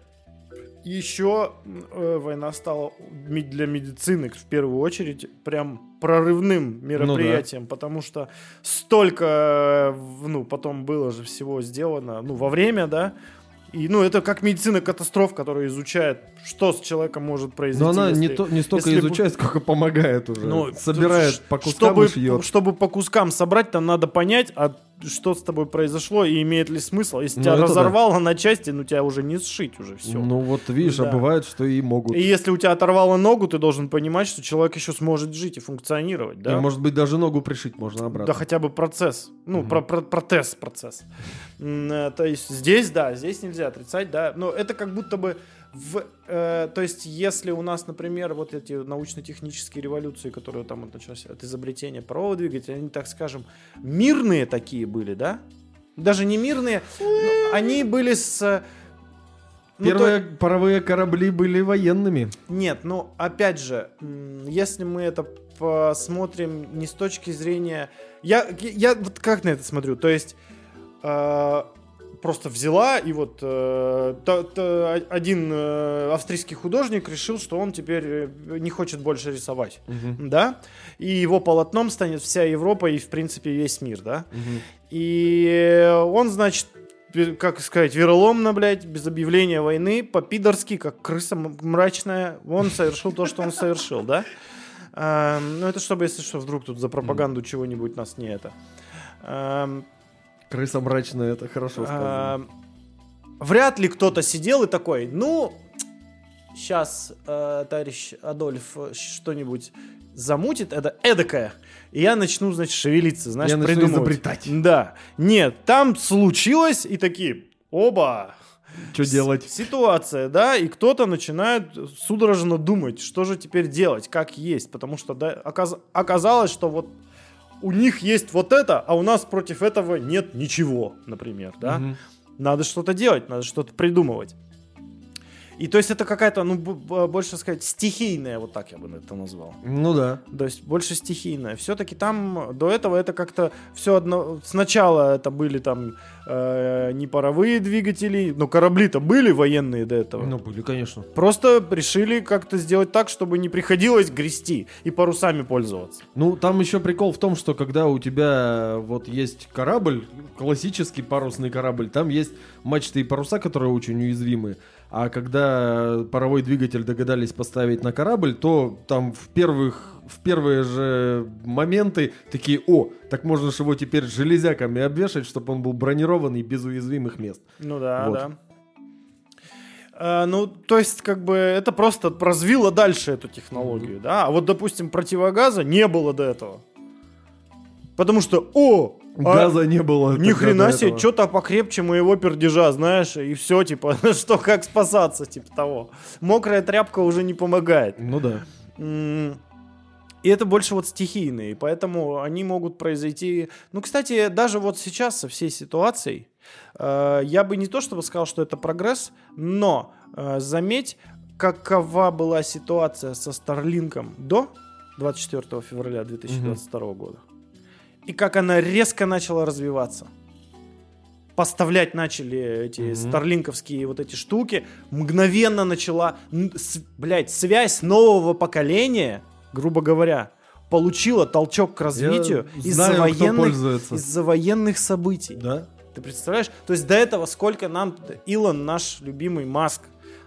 еще э, война стала для медицины в первую очередь прям прорывным мероприятием, потому что столько, ну, потом было же всего сделано, ну, во время, да, и, ну, это как медицина катастроф, которая изучает, что с человеком может произойти. Но она не, если- то, не столько если изучает, сколько помогает уже. ну, Собирает по кускам чтобы, и шьет. чтобы по кускам собрать, там надо понять, а что с тобой произошло и имеет ли смысл. Если Ну, тебя это да. разорвало на части, ну тебя уже не сшить уже все. Ну вот видишь, Да. а бывает, что и могут. И если у тебя оторвало ногу, ты должен понимать, что человек еще сможет жить и функционировать, да? И, может быть, даже ногу пришить можно Да обратно. хотя бы процесс. Ну, Мгм. про- про- протез, процесс. Э, То есть здесь, да, здесь нельзя отрицать, да. Но это как будто бы в... э, то есть если у нас, например, вот эти научно-технические революции, которые там вот начались от изобретения парового двигателя, они, так скажем, мирные такие были, да? Даже не мирные, они были с... э, ну, то- Первые паровые корабли были военными. нет, ну опять же, если мы это посмотрим не с точки зрения... Я, я вот как на это смотрю, то есть э, просто взяла и вот э, та- та- один э, австрийский художник решил, что он теперь э, не хочет больше рисовать, да, и его полотном станет вся Европа и в принципе весь мир, да, и он, значит, пе- как сказать, вероломно, блядь, без объявления войны, по-пидорски, как крыса мрачная, он совершил то, что он совершил, да? Эм, Ну, это чтобы, если что, вдруг тут за пропаганду чего-нибудь нас не это. Крыса мрачная, это хорошо сказано. Вряд ли кто-то сидел и такой, ну, сейчас товарищ Адольф э, что-нибудь замутит, это эдакое, и я начну, значит, шевелиться, знаешь, Я начну придумывать. изобретать. Да. Нет, там случилось, и такие, оба, Что делать? Ситуация, да, и кто-то начинает судорожно думать, что же теперь делать, как есть, потому что да, оказ- оказалось, что вот у них есть вот это, а у нас против этого нет ничего, например, да. Мгм. Надо что-то делать, надо что-то придумывать. И то есть это какая-то, ну, больше сказать, стихийная, вот так я бы это назвал. Ну да. То есть больше стихийная. Все-таки там до этого это как-то все одно... Сначала это были там э, не паровые двигатели, но корабли-то были военные до этого. Ну, были, конечно. Просто решили как-то сделать так, чтобы не приходилось грести и парусами пользоваться. Ну, там еще прикол в том, что когда у тебя вот есть корабль, классический парусный корабль, там есть мачты и паруса, которые очень уязвимы. А когда паровой двигатель догадались поставить на корабль, то там в первых в первые же моменты такие, о, так можно же его теперь железяками обвешать, чтобы он был бронированный без уязвимых мест. Ну да, Вот. да. Э, ну, то есть, как бы, это просто развило дальше эту технологию, да. А вот, допустим, противогаза не было до этого. Потому что, о, а Газа не было. ни хрена себе, что-то покрепче моего пердежа, знаешь, и все, типа, что, как спасаться, типа того. Мокрая тряпка уже не помогает. Ну да. И это больше вот стихийные, поэтому они могут произойти... Ну, кстати, даже вот сейчас со всей ситуацией, э, я бы не то чтобы сказал, что это прогресс, но э, заметь, какова была ситуация со Старлинком до 24 февраля 2022 года. И как она резко начала развиваться. Поставлять начали эти Мгм. старлинковские вот эти штуки. Мгновенно начала, с- блядь, связь нового поколения, грубо говоря, получила толчок к развитию из-за военных, из-за военных событий. Да? Ты представляешь? То есть до этого сколько нам Илон, наш любимый Маск,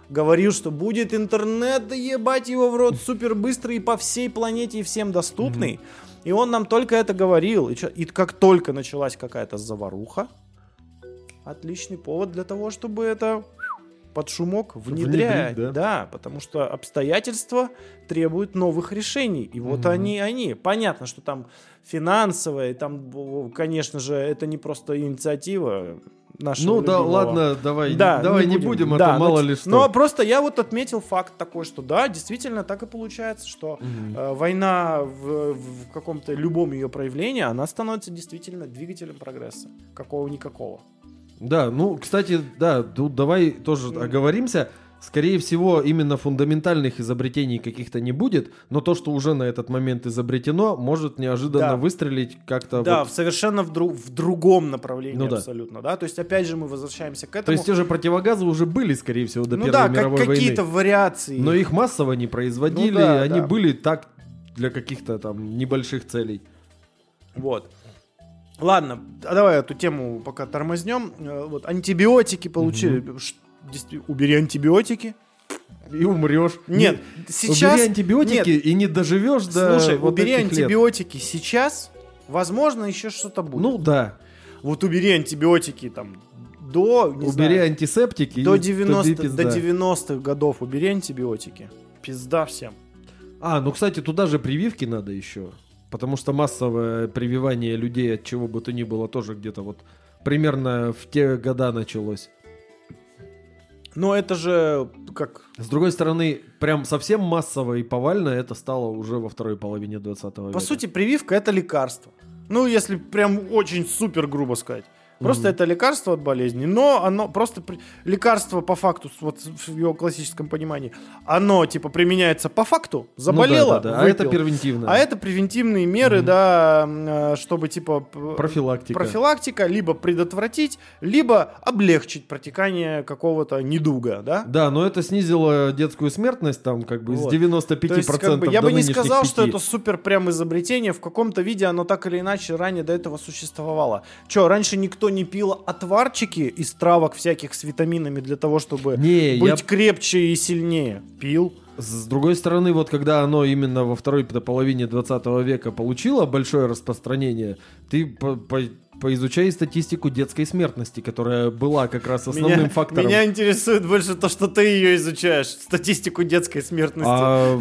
говорил, что будет интернет, да ебать его в рот, супер быстрый и по всей планете и всем доступный. И он нам только это говорил. И, чё- и как только началась какая-то заваруха, отличный повод для того, чтобы это под шумок внедрять. Внедрить, да. потому что обстоятельства требуют новых решений. И вот Мгм. они, они. Понятно, что там финансовое, и там, конечно же, это не просто инициатива нашего Ну да, любимого- ладно, давай, да, давай не будем, а Да, то мало но- ли что. Но просто я вот отметил факт такой, что да, действительно так и получается, что Мгм. э, война в, в каком-то любом ее проявлении, она становится действительно двигателем прогресса. Какого-никакого. Да, ну, кстати, да, тут давай тоже оговоримся. Скорее всего, именно фундаментальных изобретений каких-то не будет, но то, что уже на этот момент изобретено, может неожиданно Да. выстрелить как-то Да, вот. в совершенно в, дру- в другом направлении Ну да. абсолютно, да. То есть опять же мы возвращаемся к этому. То есть те же противогазы уже были, скорее всего, до ну Первой да, как мировой какие-то войны. вариации. Но их массово не производили, Ну да, они да. были так для каких-то там небольших целей. Вот. Ладно, а давай эту тему пока тормознем. Э, Вот антибиотики получили. Действи- Убери антибиотики. И умрешь. Нет, Не- сейчас... Убери антибиотики Нет. и не доживешь до Слушай, вот убери этих лет. антибиотики сейчас, возможно, еще что-то будет. Ну да. вот убери антибиотики там до, не убери знаю, антисептики. до и 90 тоди до пизда. 90-х годов убери антибиотики. Пизда всем. А, ну, кстати, туда же прививки надо еще. Потому что массовое прививание людей от чего бы то ни было тоже где-то вот примерно в те года началось. Но это же как... С другой стороны, прям совсем массово и повально это стало уже во второй половине 20 века. По сути, прививка это лекарство. Ну, если прям очень супер грубо сказать. Просто Мгм. это лекарство от болезни, но оно просто лекарство по факту, вот в его классическом понимании, оно типа применяется по факту, Ну заболело, да, да, да. А это превентивно. А это превентивные меры, Мгм. да, э, чтобы типа профилактика. профилактика, либо предотвратить, либо облегчить протекание какого-то недуга, да? Да, но это снизило детскую смертность там как бы Вот. с 95% То есть, как бы, я бы не сказал, что 5. это супер прям изобретение. В каком-то виде оно так или иначе ранее до этого существовало. Че, раньше никто не пил отварчики из травок всяких с витаминами для того, чтобы Не, я быть крепче и сильнее? Пил. С другой стороны, вот когда оно именно во второй половине 20 века получило большое распространение, ты по- по- поизучай статистику детской смертности, которая была как раз основным меня, фактором. меня интересует больше то, что ты ее изучаешь. Статистику детской смертности. А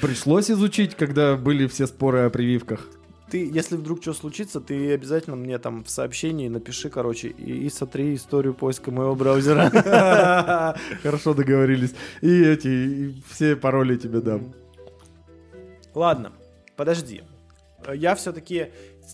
пришлось изучить, когда были все споры о прививках. Ты, если вдруг что случится, ты обязательно мне там в сообщении напиши, короче, и, и сотри историю поиска моего браузера. Хорошо договорились. И эти, и все пароли тебе дам. Ладно, подожди. Я все-таки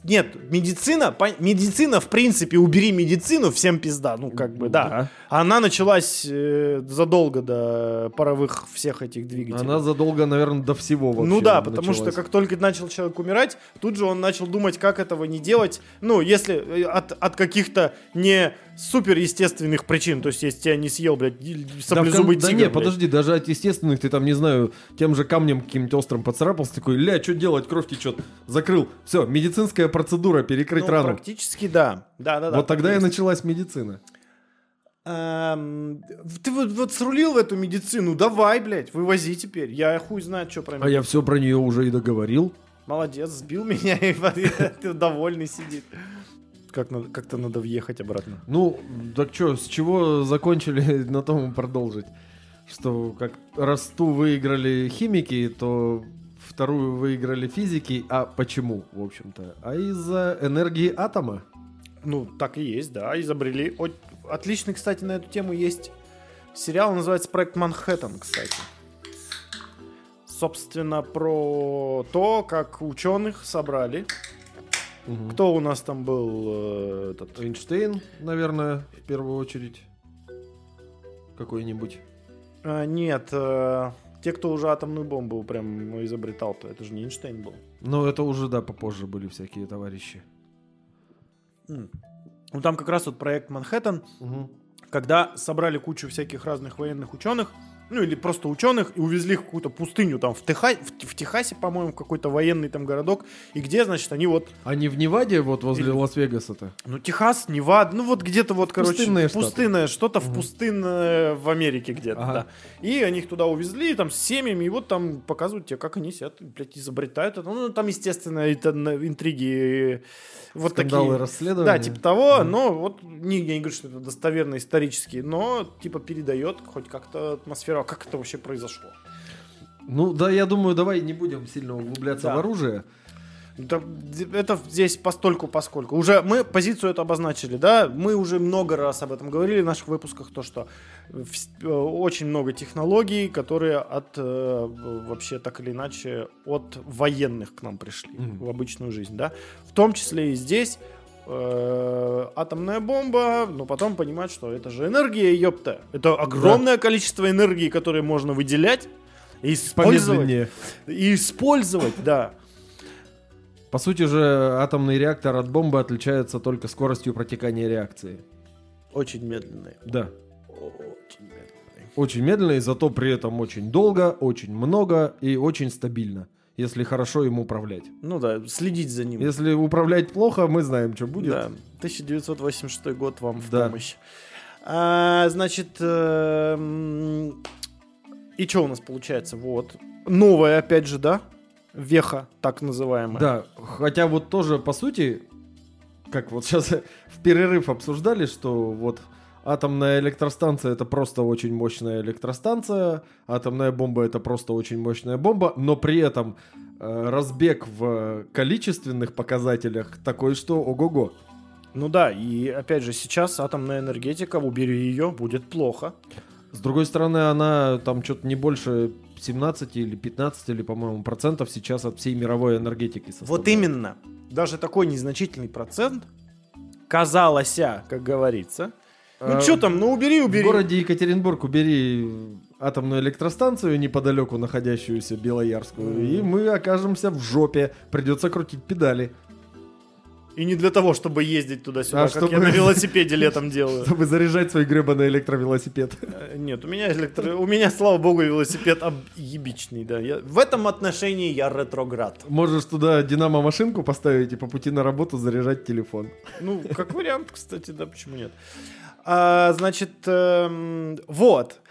нет, медицина, медицина, в принципе, убери медицину, всем пизда, ну, как бы, да. Она началась э, задолго до паровых всех этих двигателей. Она задолго, наверное, до всего вообще Ну да, потому началась. что как только начал человек умирать, тут же он начал думать, как этого не делать. Ну, если э, от, от каких-то не супер естественных причин, то есть если тебя не съел, блядь, и- Да, саблезубый да тигр, не, блядь. подожди, даже от естественных ты там, не знаю, тем же камнем каким-нибудь острым поцарапался, такой, ля, что делать, кровь течет, закрыл, все, медицинская процедура, перекрыть Ну, рану. Практически да. Да, да, да. вот тогда и есть. началась медицина. Эм, ты вот, вот срулил в эту медицину, давай, блядь, вывози теперь. Я хуй знает, что про А меня. я все про нее уже и договорил. Молодец, сбил меня, и ты довольный сидит. Как надо, как-то надо въехать обратно. Ну, так что, с чего закончили, на том и продолжить. Что как раз ту выиграли химики, то вторую выиграли физики. А почему, в общем-то? А из-за энергии атома. Ну, так и есть, да, изобрели. Отличный, кстати, на эту тему есть сериал, называется «Проект Манхэттен», кстати. Собственно, про то, как ученых собрали. Мгм. Кто у нас там был? э, этот? Эйнштейн, наверное, в первую очередь. Какой-нибудь. А, нет, э, те, кто уже атомную бомбу прям изобретал-то, это же не Эйнштейн был. Но это уже, да, попозже были всякие товарищи. Ну, там как раз вот проект Манхэттен, когда собрали кучу всяких разных военных ученых, ну или просто ученых, и увезли их в какую-то пустыню там в, Теха- в, в Техасе, по-моему, в какой-то военный там городок, и где, значит, они вот, А не в Неваде, вот возле Или- Лас-Вегаса-то? ну, Техас, Невада, ну вот где-то вот, короче, Пустынные штаты. пустынное, что-то в Мгм. пустынное в Америке где-то, Ага. да. И они их туда увезли, там, с семьями, и вот там показывают тебе, как они сидят, блядь, изобретают это. Ну, там, естественно, это интриги, вот Скандалы, такие. расследования? Да, типа того, Мгм. но вот не, я не говорю, что это достоверно исторически, но типа передает хоть как-то атмосферу, а как это вообще произошло. Ну, да, я думаю, давай не будем сильно углубляться Да. в оружие. Это, это здесь постольку поскольку. Уже мы позицию эту обозначили, да, мы уже много раз об этом говорили в наших выпусках, то, что вс- э, очень много технологий, которые от, э, вообще так или иначе, от военных к нам пришли Мгм. в обычную жизнь, да. В том числе и здесь э, атомная бомба, но потом понимать, что это же энергия, ёпта. Это огромное количество энергии, которое можно выделять и использовать. И использовать, да. По сути же, атомный реактор от бомбы отличается только скоростью протекания реакции. Очень медленные. Да. Очень медленные. Очень медленно, и зато при этом очень долго, очень много и очень стабильно, если хорошо им управлять. Ну да, следить за ним. Если управлять плохо, мы знаем, что будет. Да, 1986 год вам в Да. помощь. А, значит, эм, и что у нас получается? Вот. Новая, опять же, да? Веха, так называемая. Да, хотя вот тоже, по сути, как вот сейчас в перерыв обсуждали, что вот атомная электростанция это просто очень мощная электростанция, атомная бомба это просто очень мощная бомба, но при этом э, разбег в количественных показателях такой, что ого-го. Ну да, и опять же, сейчас атомная энергетика, убери ее, будет плохо. С другой стороны, она там что-то не больше 17 или 15 или, по-моему, процентов сейчас от всей мировой энергетики составляет. Вот именно. Даже такой незначительный процент, казалось, как говорится. Ну А, что там, ну убери, убери. В городе Екатеринбург убери атомную электростанцию неподалеку находящуюся Белоярскую, Мгм. и мы окажемся в жопе. Придется крутить педали, И не для того, чтобы ездить туда-сюда, А как чтобы- я на велосипеде летом делаю. чтобы заряжать свой гребаный электровелосипед. Э, Нет, у меня электро... У меня, слава богу, велосипед объебичный, да. Я... В этом отношении я ретроград. Можешь туда динамо-машинку поставить и по пути на работу заряжать телефон. Ну, как вариант, кстати, да, почему нет. А, значит, эм, вот.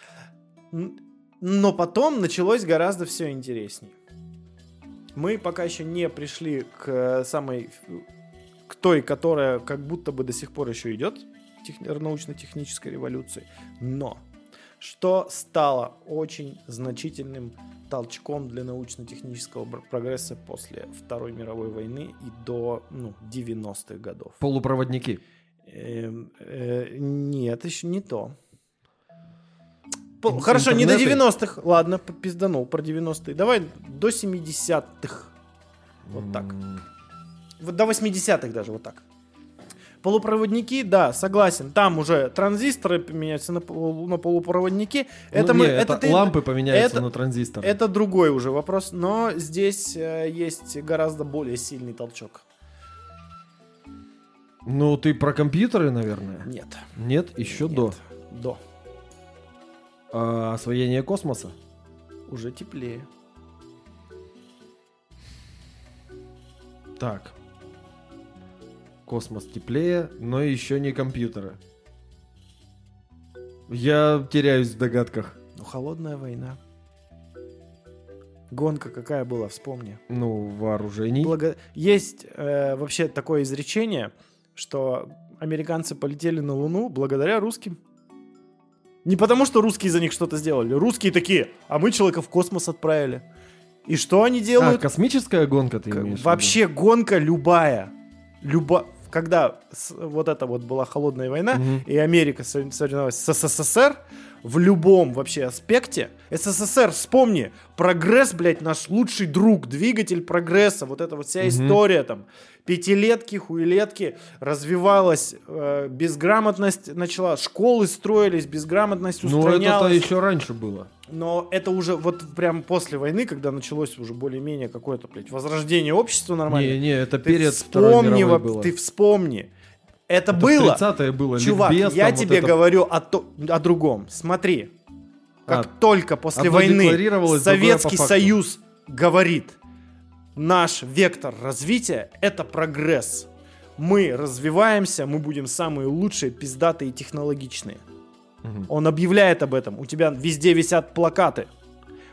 Но потом началось гораздо все интереснее. Мы пока еще не пришли к э, самой... к той, которая как будто бы до сих пор еще идет, тех- научно-технической революции. Но что стало очень значительным толчком для научно-технического прогресса после Второй мировой войны и до ну, 90-х годов. Полупроводники. Эм, э, нет, еще не то. Хорошо, не до интернеты? 90-х. Ладно, пизданул про 90-е. Давай до 70-х. Вот так. Вот до 80-х даже, вот так. Полупроводники, да, согласен. Там уже транзисторы меняются на, полу- на полупроводники. Это Ну, мы, не, это, это ты- лампы поменяются это- на транзистор. это другой уже вопрос, но здесь э, есть гораздо более сильный толчок. Ну, ты про компьютеры, наверное? Нет. Нет, еще Нет. до. До. А, освоение космоса? Уже теплее. Так. Космос теплее, но еще не компьютеры. Я теряюсь в догадках. Ну, холодная война. Гонка какая была, вспомни. Ну, вооружений. Благо- Есть э, вообще такое изречение, что американцы полетели на Луну благодаря русским. Не потому, что русские за них что-то сделали. Русские такие, а мы человека в космос отправили. И что они А, делают? космическая гонка ты имеешь? в виду? Вообще гонка любая. Люба... Когда вот это вот была холодная война, Мгм. и Америка со- соревновалась с СССР в любом вообще аспекте. СССР, вспомни, прогресс, блядь, наш лучший друг, двигатель прогресса, вот эта вот вся Мгм. история там, пятилетки, хуелетки, развивалась, э, безграмотность начала, школы строились, безграмотность Ну, устранялась. это-то еще раньше было. Но это уже вот прям после войны, когда началось уже более-менее какое-то, блядь, возрождение общества нормально. Не, не, это Ты перед вспомни, во- было. ты вспомни. Это, Это было. 30-е было. Чувак, ликбез, я там вот тебе это- говорю о, то- о другом. Смотри, как А, только после войны Советский. Союз говорит, наш вектор развития это прогресс. Мы развиваемся, мы будем самые лучшие, пиздатые и технологичные. Мгм. Он объявляет об этом. У тебя везде висят плакаты.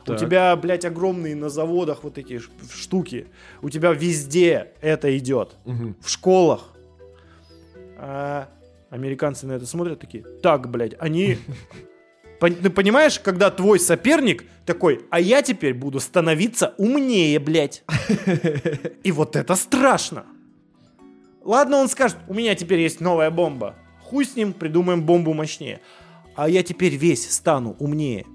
У Так. тебя, блядь, огромные на заводах вот эти штуки. У тебя везде это идет. Мгм. В школах. А американцы на это смотрят такие, так, блядь, они... Ты понимаешь, когда твой соперник такой, а я теперь буду становиться умнее, блядь. И вот это страшно. Ладно, он скажет, у меня теперь есть новая бомба. Хуй с ним, придумаем бомбу мощнее. А я теперь весь стану умнее.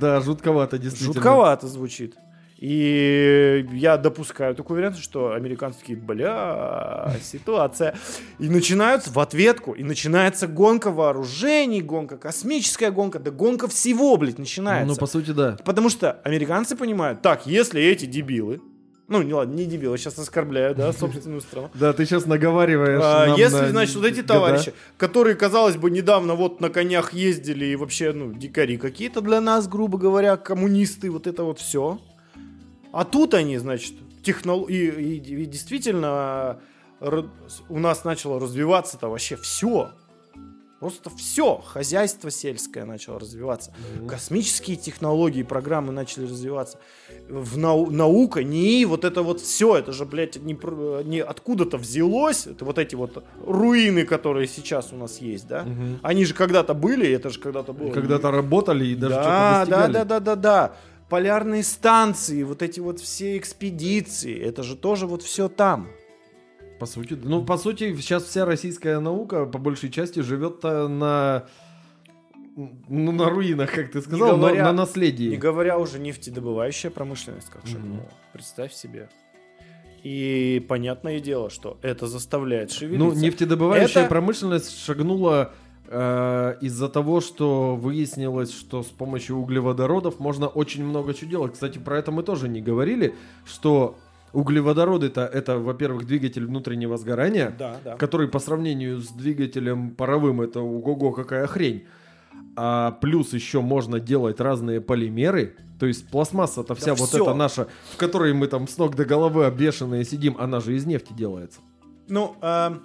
Да, жутковато, действительно. Жутковато звучит. И я допускаю такой вариант, что американцы такие, бля, ситуация. И начинают в ответку, и начинается гонка вооружений, гонка космическая гонка, да гонка всего, блядь, начинается. Ну, по сути, да. Потому что американцы понимают, так, если эти дебилы, ну, не ладно, не дебилы, сейчас оскорбляю, да, собственную страну. Да, ты сейчас наговариваешь А, Если, на значит, вот эти товарищи, которые, казалось бы, недавно вот на конях ездили и вообще, ну, дикари какие-то для нас, грубо говоря, коммунисты, вот это вот все. А тут они, значит, технол... и, и- и действительно у нас начало развиваться-то вообще все. Просто все. Хозяйство сельское начало развиваться. Мгм. Космические технологии, программы начали развиваться. В нау- наука, не вот это вот все, это же, блядь, не, не откуда-то взялось. Это вот эти вот руины, которые сейчас у нас есть, да? Мгм. Они же когда-то были, это же когда-то было. Когда-то работали и даже да, что-то да, достигали. да, да, да, да. Полярные станции, вот эти вот все экспедиции, это же тоже вот все там. По сути, ну, по сути, сейчас вся российская наука, по большей части, живет на... Ну, на руинах, как ты сказал, но говоря- на наследии. Не говоря уже нефтедобывающая промышленность, как шагнула. Представь себе. И понятное дело, что это заставляет Ну, шевелиться. нефтедобывающая Это- промышленность шагнула из-за того, что выяснилось, что с помощью углеводородов можно очень много чего делать. Кстати, про это мы тоже не говорили, что углеводороды-то это, во-первых, двигатель внутреннего сгорания, Да, да. который по сравнению с двигателем паровым это ого-го какая хрень. А плюс еще можно делать разные полимеры. То есть пластмасса-то вся Да вот всё. эта наша, в которой мы там с ног до головы обвешанные сидим, она же из нефти делается. Ну, эм,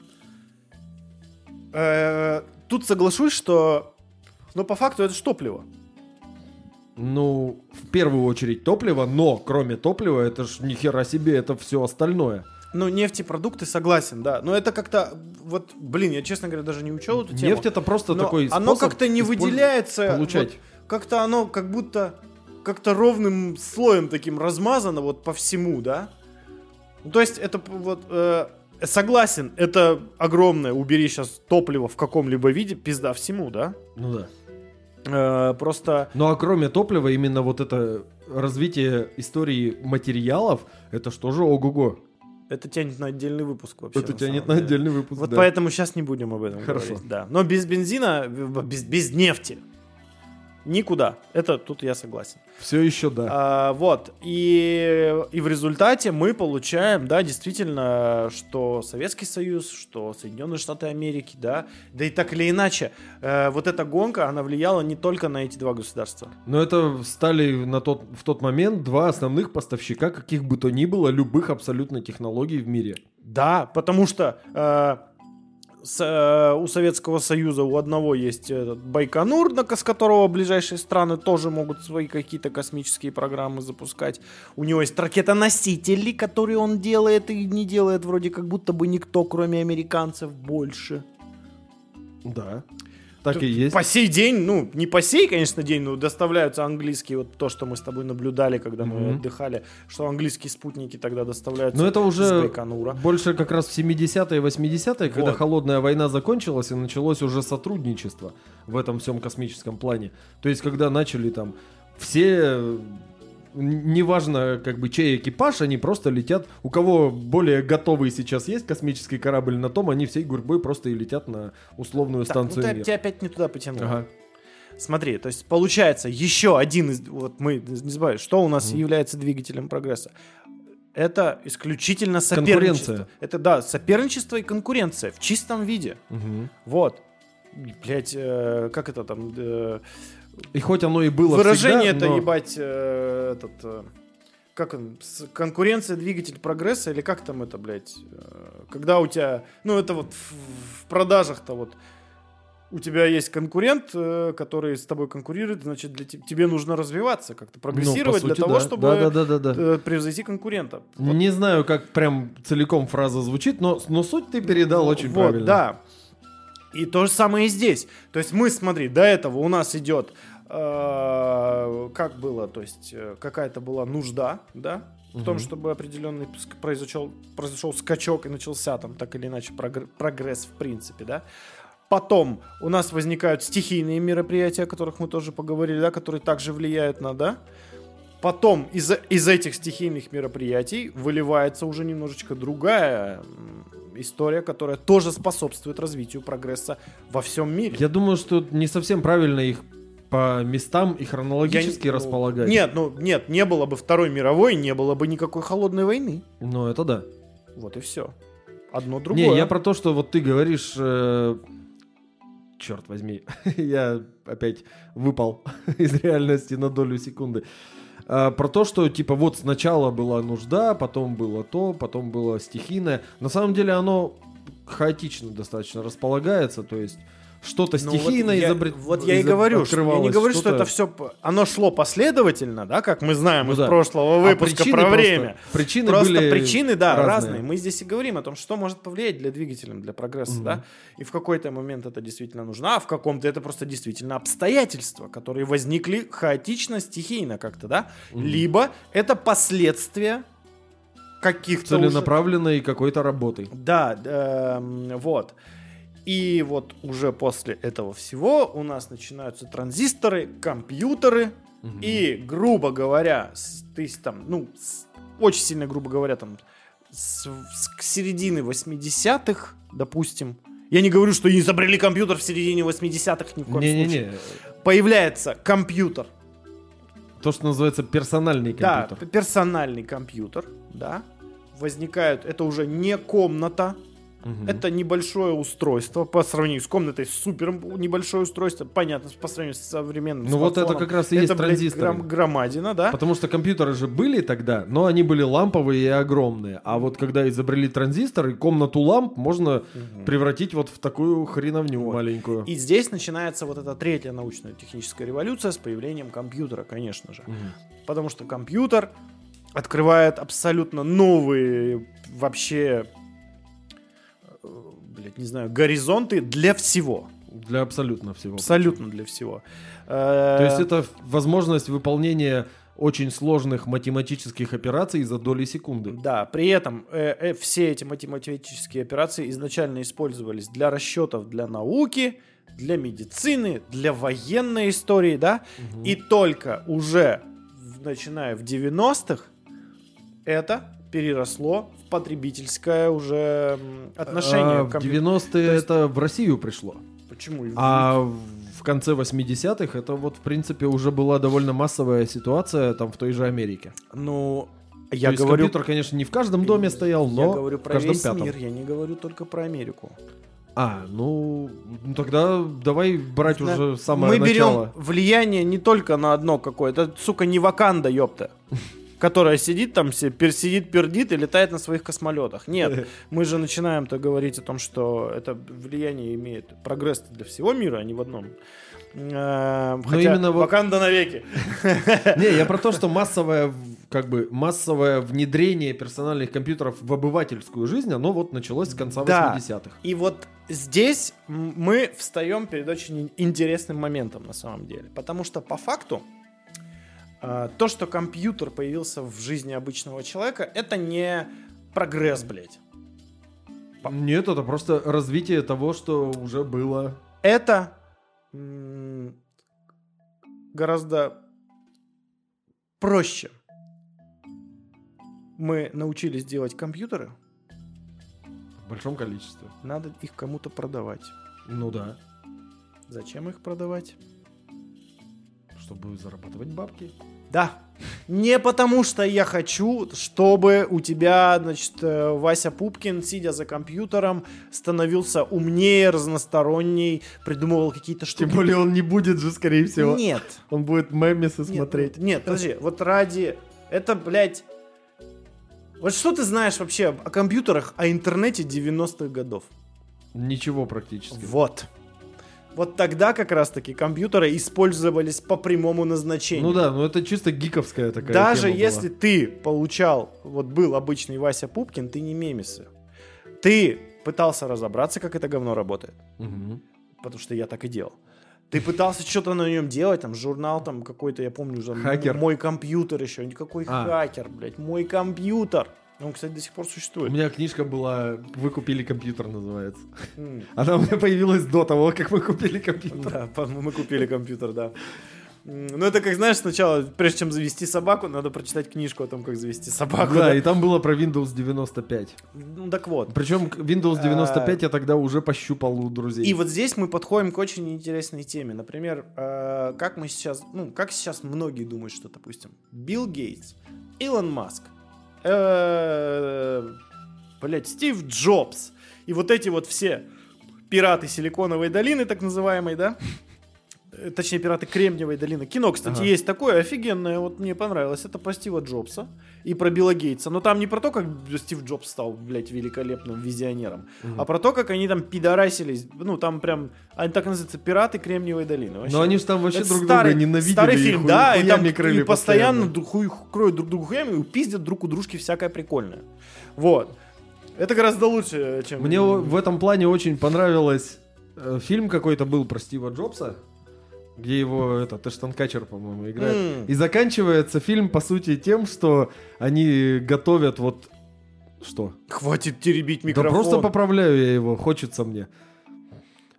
э, тут соглашусь, что, ну, по факту это же топливо. Ну, в первую очередь топливо, но кроме топлива, это ж ни хера себе, это все остальное. Ну, нефтепродукты, согласен, да. Но это как-то, вот, блин, я, честно говоря, даже не учел эту тему. Нефть это просто Но такой оно как-то не выделяется. получать. вот как-то оно как будто как-то ровным слоем таким размазано вот по всему, да? Ну, то есть это вот э, согласен, это огромное. Убери сейчас топливо в каком-либо виде, пизда всему, да? Ну да. Э, просто Ну а кроме топлива, именно вот это развитие истории материалов, это что же ого-го? это тянет на отдельный выпуск вообще. Это на тянет на деле. отдельный выпуск. Вот да. поэтому сейчас не будем об этом Хорошо. говорить. Да. Но без бензина, в- без, без нефти никуда. Это тут я согласен. Все еще да. А, вот. И, и в результате мы получаем, да, действительно, что Советский Союз, что Соединенные Штаты Америки, да, да и так или иначе, э, вот эта гонка, она влияла не только на эти два государства. Но это стали на тот, в тот момент два основных поставщика каких бы то ни было любых абсолютно технологий в мире. Да, потому что э, с, э, у Советского Союза у одного есть этот Байконур, с которого ближайшие страны тоже могут свои какие-то космические программы запускать. У него есть ракетоносители, которые он делает и не делает вроде как будто бы никто, кроме американцев, больше. Да. Так и есть. По сей день, ну, не по сей, конечно, день, но доставляются английские, вот то, что мы с тобой наблюдали, когда мы Мгм. отдыхали, что английские спутники тогда доставляются Но это уже больше как раз в 70-е 80-е, когда Вот. холодная война закончилась и началось уже сотрудничество в этом всем космическом плане. То есть, когда начали там все, неважно как бы чей экипаж, они просто летят. У кого более готовый сейчас есть космический корабль на том, они всей гурьбой просто и летят на условную Так, ну станцию ты, «Мир». тебя опять не туда потянул. Ага. Смотри, то есть получается еще один из... Вот мы не забывай, что у нас Мгм. является двигателем прогресса. Это исключительно Конкуренция. соперничество. Это, да, соперничество и конкуренция в чистом виде. Мгм. Вот. Блять, как это там... э, И хоть оно и было выражение это, всегда, но- ебать, э, этот... э, как он? Конкуренция, двигатель прогресса, или как там это, блядь? э, Когда у тебя... Ну, это вот в, в продажах-то вот... У тебя есть конкурент, э, который с тобой конкурирует, значит, для те- тебе нужно развиваться, как-то Ну, прогрессировать для сути, того, да. чтобы Да, да, да, да, да. э, превзойти конкурента. Вот. Не знаю, как прям целиком фраза звучит, но, но суть ты передал очень вот, правильно. Да. И то же самое и здесь. То есть мы, смотри, до этого у нас идет, э, как было, то есть э, какая-то была нужда, да, в том, Мгм. чтобы определенный произошел, произошел скачок и начался там так или иначе прогр- прогресс в принципе, да. Потом у нас возникают стихийные мероприятия, о которых мы тоже поговорили, да, которые также влияют на, да. Потом из, из этих стихийных мероприятий выливается уже немножечко другая история, которая тоже способствует развитию прогресса во всем мире. Я думаю, что не совсем правильно их по местам и Я хронологически не- ну, располагать. Нет, ну нет, не было бы Второй мировой, не было бы никакой холодной войны. Ну, это да. Вот и все. Одно другое. Не, я про то, что вот ты говоришь... э, Черт возьми, я опять выпал из реальности на долю секунды. А, про то, что типа вот сначала была нужда, потом было то, потом было стихийное. На самом деле оно хаотично достаточно располагается, то есть что-то Ну, вот стихийно я- изобрет- Вот я и говорю, что, я не говорю, что это все... Оно шло последовательно, да, как мы знаем Ну из да. прошлого А выпуска причины про просто- время. Причины Просто были причины, да, разные. разные. Мы здесь и говорим о том, что может повлиять для двигателя, для прогресса, Мгм. да. И в какой-то момент это действительно нужно, а в каком-то это просто действительно обстоятельства, которые возникли хаотично, стихийно как-то, да. Мгм. Либо это последствия каких-то уже- целенаправленной какой-то работы. Да, эм, вот. И вот уже после этого всего у нас начинаются транзисторы, компьютеры, Мгм. и, грубо говоря, с, то есть там, ну, с- очень сильно, грубо говоря, там, с, с- к середины 80-х, допустим, я не говорю, что изобрели компьютер в середине 80-х ни в коем случае. Не-не-не, Появляется компьютер, то, что называется персональный да, компьютер. п- персональный компьютер, да, возникают, это уже не комната, Мгм. Это небольшое устройство по сравнению с комнатой, супер небольшое устройство, понятно, по сравнению с современным Ну вот это как раз и есть это, блядь, транзисторы. гром- громадина, да? Потому что компьютеры же были тогда, но они были ламповые и огромные. А вот когда изобрели транзисторы, комнату ламп можно Мгм. превратить вот в такую хреновню Вот. маленькую. И здесь начинается вот эта третья научно-техническая революция с появлением компьютера, конечно же. Мгм. Потому что компьютер открывает абсолютно новые вообще, блядь, не знаю, горизонты для всего. Для абсолютно всего. Абсолютно для всего. То есть Э, это возможность выполнения очень сложных математических операций за доли секунды. Да, при этом э, э, все эти математические операции изначально использовались для расчетов для науки, для медицины, для военной истории, да, и только уже в- начиная в 90-х это переросло в потребительское уже отношение А в компьютеру. 90-е То есть- это в Россию пришло. Почему? В- А в конце 80-х это вот, в принципе, уже была довольно массовая ситуация там в той же Америке. Ну, То я есть говорю, компьютер, конечно, не в каждом доме стоял, но я говорю в про каждом весь пятом. мир, я не говорю только про Америку. А, ну, ну тогда давай брать Да. уже самое Мы берем начало. влияние не только на одно какое-то. Это, сука, не Ваканда, ёпта. Которая сидит там, все, пер- сидит, пердит и летает на своих космолетах. Нет, мы же начинаем-то говорить о том, что это влияние имеет прогресс для всего мира, а не в одном. Э, Хотя именно Ваканда навеки. Не, я про то, что массовое, как бы, массовое внедрение персональных компьютеров в обывательскую жизнь, оно вот началось с конца Да. 80-х. И вот здесь мы встаем перед очень интересным моментом на самом деле. Потому что по факту то, что компьютер появился в жизни обычного человека, это не прогресс, блядь. Нет, это просто развитие того, что уже было. Это гораздо проще. Мы научились делать компьютеры, В большом количестве. надо их кому-то продавать. Ну да. Зачем их продавать? Чтобы зарабатывать бабки. Да. Не потому что я хочу, чтобы у тебя, значит, э, Вася Пупкин, сидя за компьютером, становился умнее, разносторонний, придумывал какие-то штуки. Тем более он не будет же, скорее всего. Нет. Он будет мемесы Нет, смотреть. Нет, подожди, вот ради... Это, блядь... Вот что ты знаешь вообще о компьютерах, о интернете 90-х годов? Ничего практически. Вот. Вот тогда как раз-таки компьютеры использовались по прямому назначению. Ну да, ну это чисто гиковская такая Даже тема была. если ты получал, вот был обычный Вася Пупкин, ты не мемесы. Ты пытался разобраться, как это говно работает. Мгм. Потому что я так и делал. Ты пытался что-то на нем делать, там, журнал там какой-то, я помню уже. Хакер. Мой компьютер еще. Никакой А. хакер, блядь. Мой компьютер. Он, кстати, до сих пор У существует. меня книжка была «Вы купили компьютер» называется. М. Она у меня появилась до того, как мы купили компьютер. Да, мы купили компьютер, да. Ну, это как, знаешь, сначала, прежде чем завести собаку, надо прочитать книжку о том, как завести собаку. Да, да. и там было про Windows 95. Ну, так вот. Причем Windows 95 я тогда уже пощупал у друзей. И вот здесь мы подходим к очень интересной теме. Например, э, как мы сейчас, ну, как сейчас многие думают, что, допустим, Билл Гейтс, Илон Маск, блядь, Стив Джобс и вот эти вот все пираты Силиконовой долины, так называемой, да? Э, Точнее, пираты Кремниевой долины. Кино, кстати, Ага. есть такое офигенное, вот мне понравилось. Это про Стива Джобса и про Билла Гейтса. Но там не про то, как Стив Джобс стал, блядь, великолепным визионером, Мгм. а про то, как они там пидорасились. Ну, там прям, они так называются, пираты Кремниевой долины. Вообще. Но они же там вообще Это друг старый, друга ненавидели. Старый фильм, ху- да, и там и постоянно, дру- хуй- кроют друг другу хуями и упиздят друг у дружки всякое прикольное. Вот. Это гораздо лучше, чем... Мне в этом плане очень понравилось э, фильм какой-то был про Стива Джобса, где его этот Эштон Катчер, по-моему, играет. М. И заканчивается фильм, по сути, тем, что они готовят вот... Что? Хватит теребить Да микрофон. просто поправляю я его, хочется мне.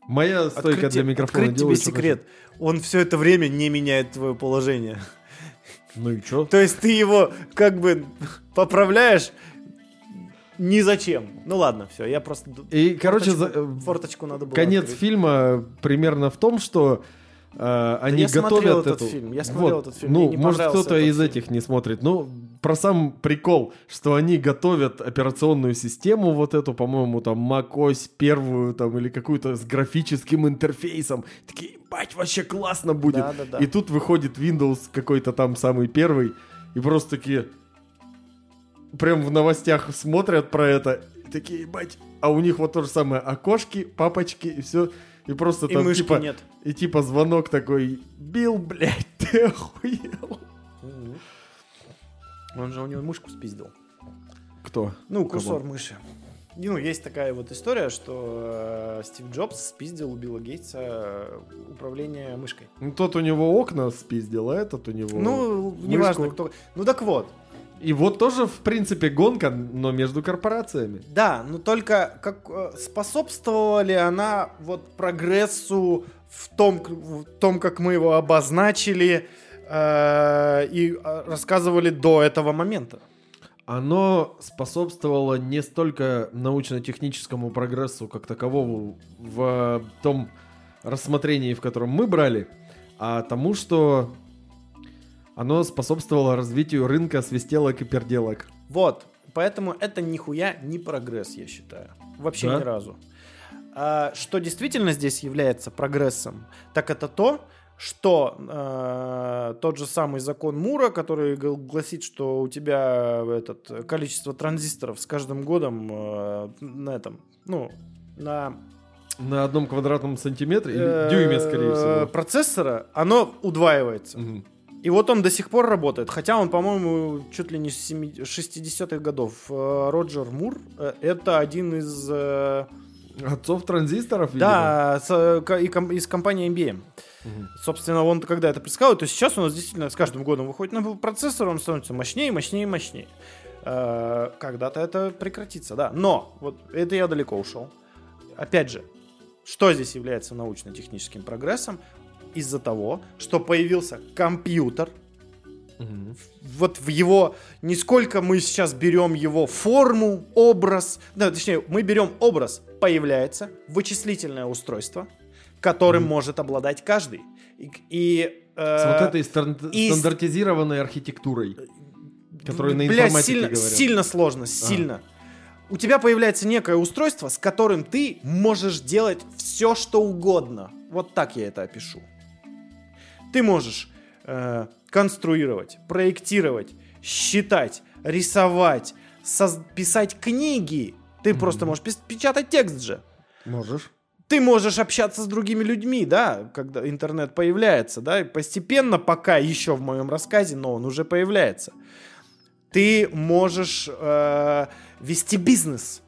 Моя стойка Открыть для тебе- микрофона открыть тебе делает, что секрет. Он все это время не меняет твое положение. хочу. Ну и что? То есть ты его как бы поправляешь ни зачем. Ну ладно, все, я просто... И, короче, форточку- за- э, форточку надо было конец открыть. фильма примерно в том, что э, они я смотрел готовят этот эту... фильм, я смотрел Вот. этот фильм, Ну, может, кто-то из фильм. этих не смотрит. Ну, про сам прикол, что они готовят операционную систему вот эту, по-моему, там, macOS первую, там, или какую-то с графическим интерфейсом. Такие, бать, вообще классно будет. Да, да, да. И тут выходит Windows какой-то там самый первый, и просто такие... Прям в новостях смотрят про это, и такие, бать, а у них вот то же самое, окошки, папочки, и все. И просто И там, типа, нет. и типа звонок такой, Бил, блядь, ты охуел. Он же у него мышку спиздил. Кто? Ну, У кого? курсор мыши. ну, есть такая вот история, что э, Стив Джобс спиздил у Билла Гейтса э, управление мышкой. Ну, тот у него окна спиздил, а этот у него Ну, мышку. неважно, кто. Ну так вот. И вот тоже, в принципе, гонка, но между корпорациями. Да, но только как э, способствовала ли она вот прогрессу в том, в том как мы его обозначили э, и э, рассказывали до этого момента. Оно способствовало не столько научно-техническому прогрессу как таковому в том рассмотрении, в котором мы брали, а тому, что оно способствовало развитию рынка свистелок и перделок. Вот, поэтому это нихуя не прогресс, я считаю. Вообще Да? ни разу. А, что действительно здесь является прогрессом, так это то, что э, тот же самый закон Мура, который гл- гласит, что у тебя этот количество транзисторов с каждым годом э, на этом, ну, на На одном квадратном сантиметре или э, дюйме, скорее всего. процессора, оно удваивается. Мгм. И вот он до сих пор работает, хотя он, по-моему, чуть ли не с семи- 60-х годов. Э, Роджер Мур э, это один из... э, Отцов транзисторов. Да, с, ко- и ком- из компании MBM. Мгм. Собственно, он когда это предсказал, то сейчас у нас действительно с каждым годом выходит на процессор, он становится мощнее, мощнее, мощнее. Когда-то это прекратится, да. Но, вот это я далеко ушел. Опять же, что здесь является научно-техническим прогрессом? Из-за того, что появился компьютер, Мгм. вот в его, не сколько мы сейчас берем его форму, образ, да, точнее, мы берем образ, появляется вычислительное устройство, которым может обладать каждый. И, и, э, С вот этой стан- и стандартизированной архитектурой. которую на бля, информатике сильно, говорят. сильно сложно, сильно. У тебя появляется некое устройство, с которым ты можешь делать все, что угодно. Вот так я это опишу. Ты можешь э, конструировать, проектировать, считать, рисовать, писать книги. Ты просто можешь печатать текст же. Можешь. Ты можешь общаться с другими людьми, да, когда интернет появляется, да, и постепенно, пока еще в моем рассказе, но он уже появляется. Ты можешь э, вести бизнес.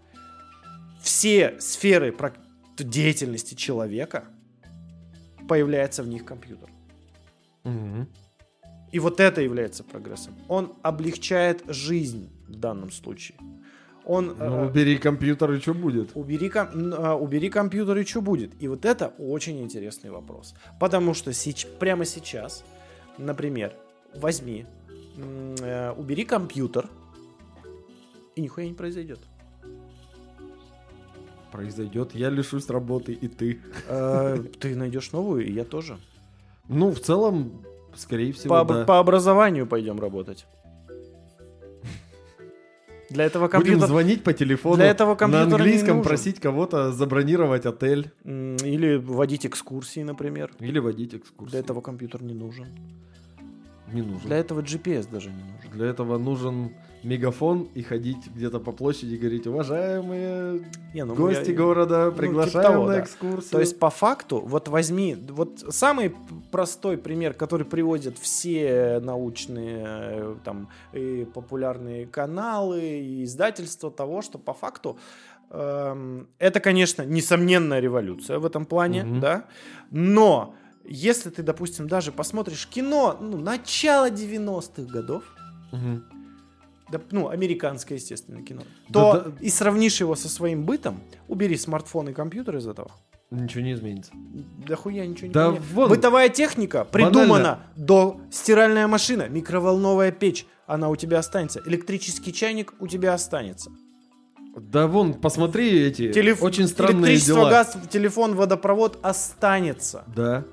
Все сферы деятельности человека появляется в них компьютер. Мгм. И вот это является прогрессом. Он облегчает жизнь в данном случае. Он Ну, э, убери компьютер, и что будет? Убери, ком- а, убери компьютер и что будет? И вот это очень интересный вопрос. Потому что сеч- прямо сейчас, например, возьми, э, убери компьютер, и нихуя не произойдет. Произойдет, я лишусь работы, и ты. Э, Ты найдешь новую, и я тоже. Ну, в целом, скорее всего, По, да. по образованию пойдем работать. Для этого Будем компьютер... звонить по телефону Для этого на компьютер не английском, просить кого-то забронировать отель Или водить экскурсии, например. или водить экскурсию. Для этого компьютер не нужен. не нужен. Для этого GPS даже не нужен. Для этого нужен мегафон и ходить где-то по площади и говорить, уважаемые Не, ну, гости я- города, ну, типа приглашаем того, на да. экскурсию. То есть по факту, вот возьми, вот самый простой пример, который приводят все научные э, там и популярные каналы и издательства того, что по факту эм, это, конечно, несомненная революция в этом плане, Мгм. да, но если ты, допустим, даже посмотришь кино, ну, начала 90-х годов, Мгм. Да, ну, американское, естественно, кино, то да. и сравнишь его со своим бытом, убери смартфон и компьютер из этого, Ничего не изменится. да хуя ничего не Да поменяется. вон. Бытовая техника придумана до стиральная машина, микроволновая печь, она у тебя останется. Электрический чайник у тебя останется. Да вон, посмотри эти Телеф- очень странные Электричество, дела. газ, телефон, водопровод останется. Да.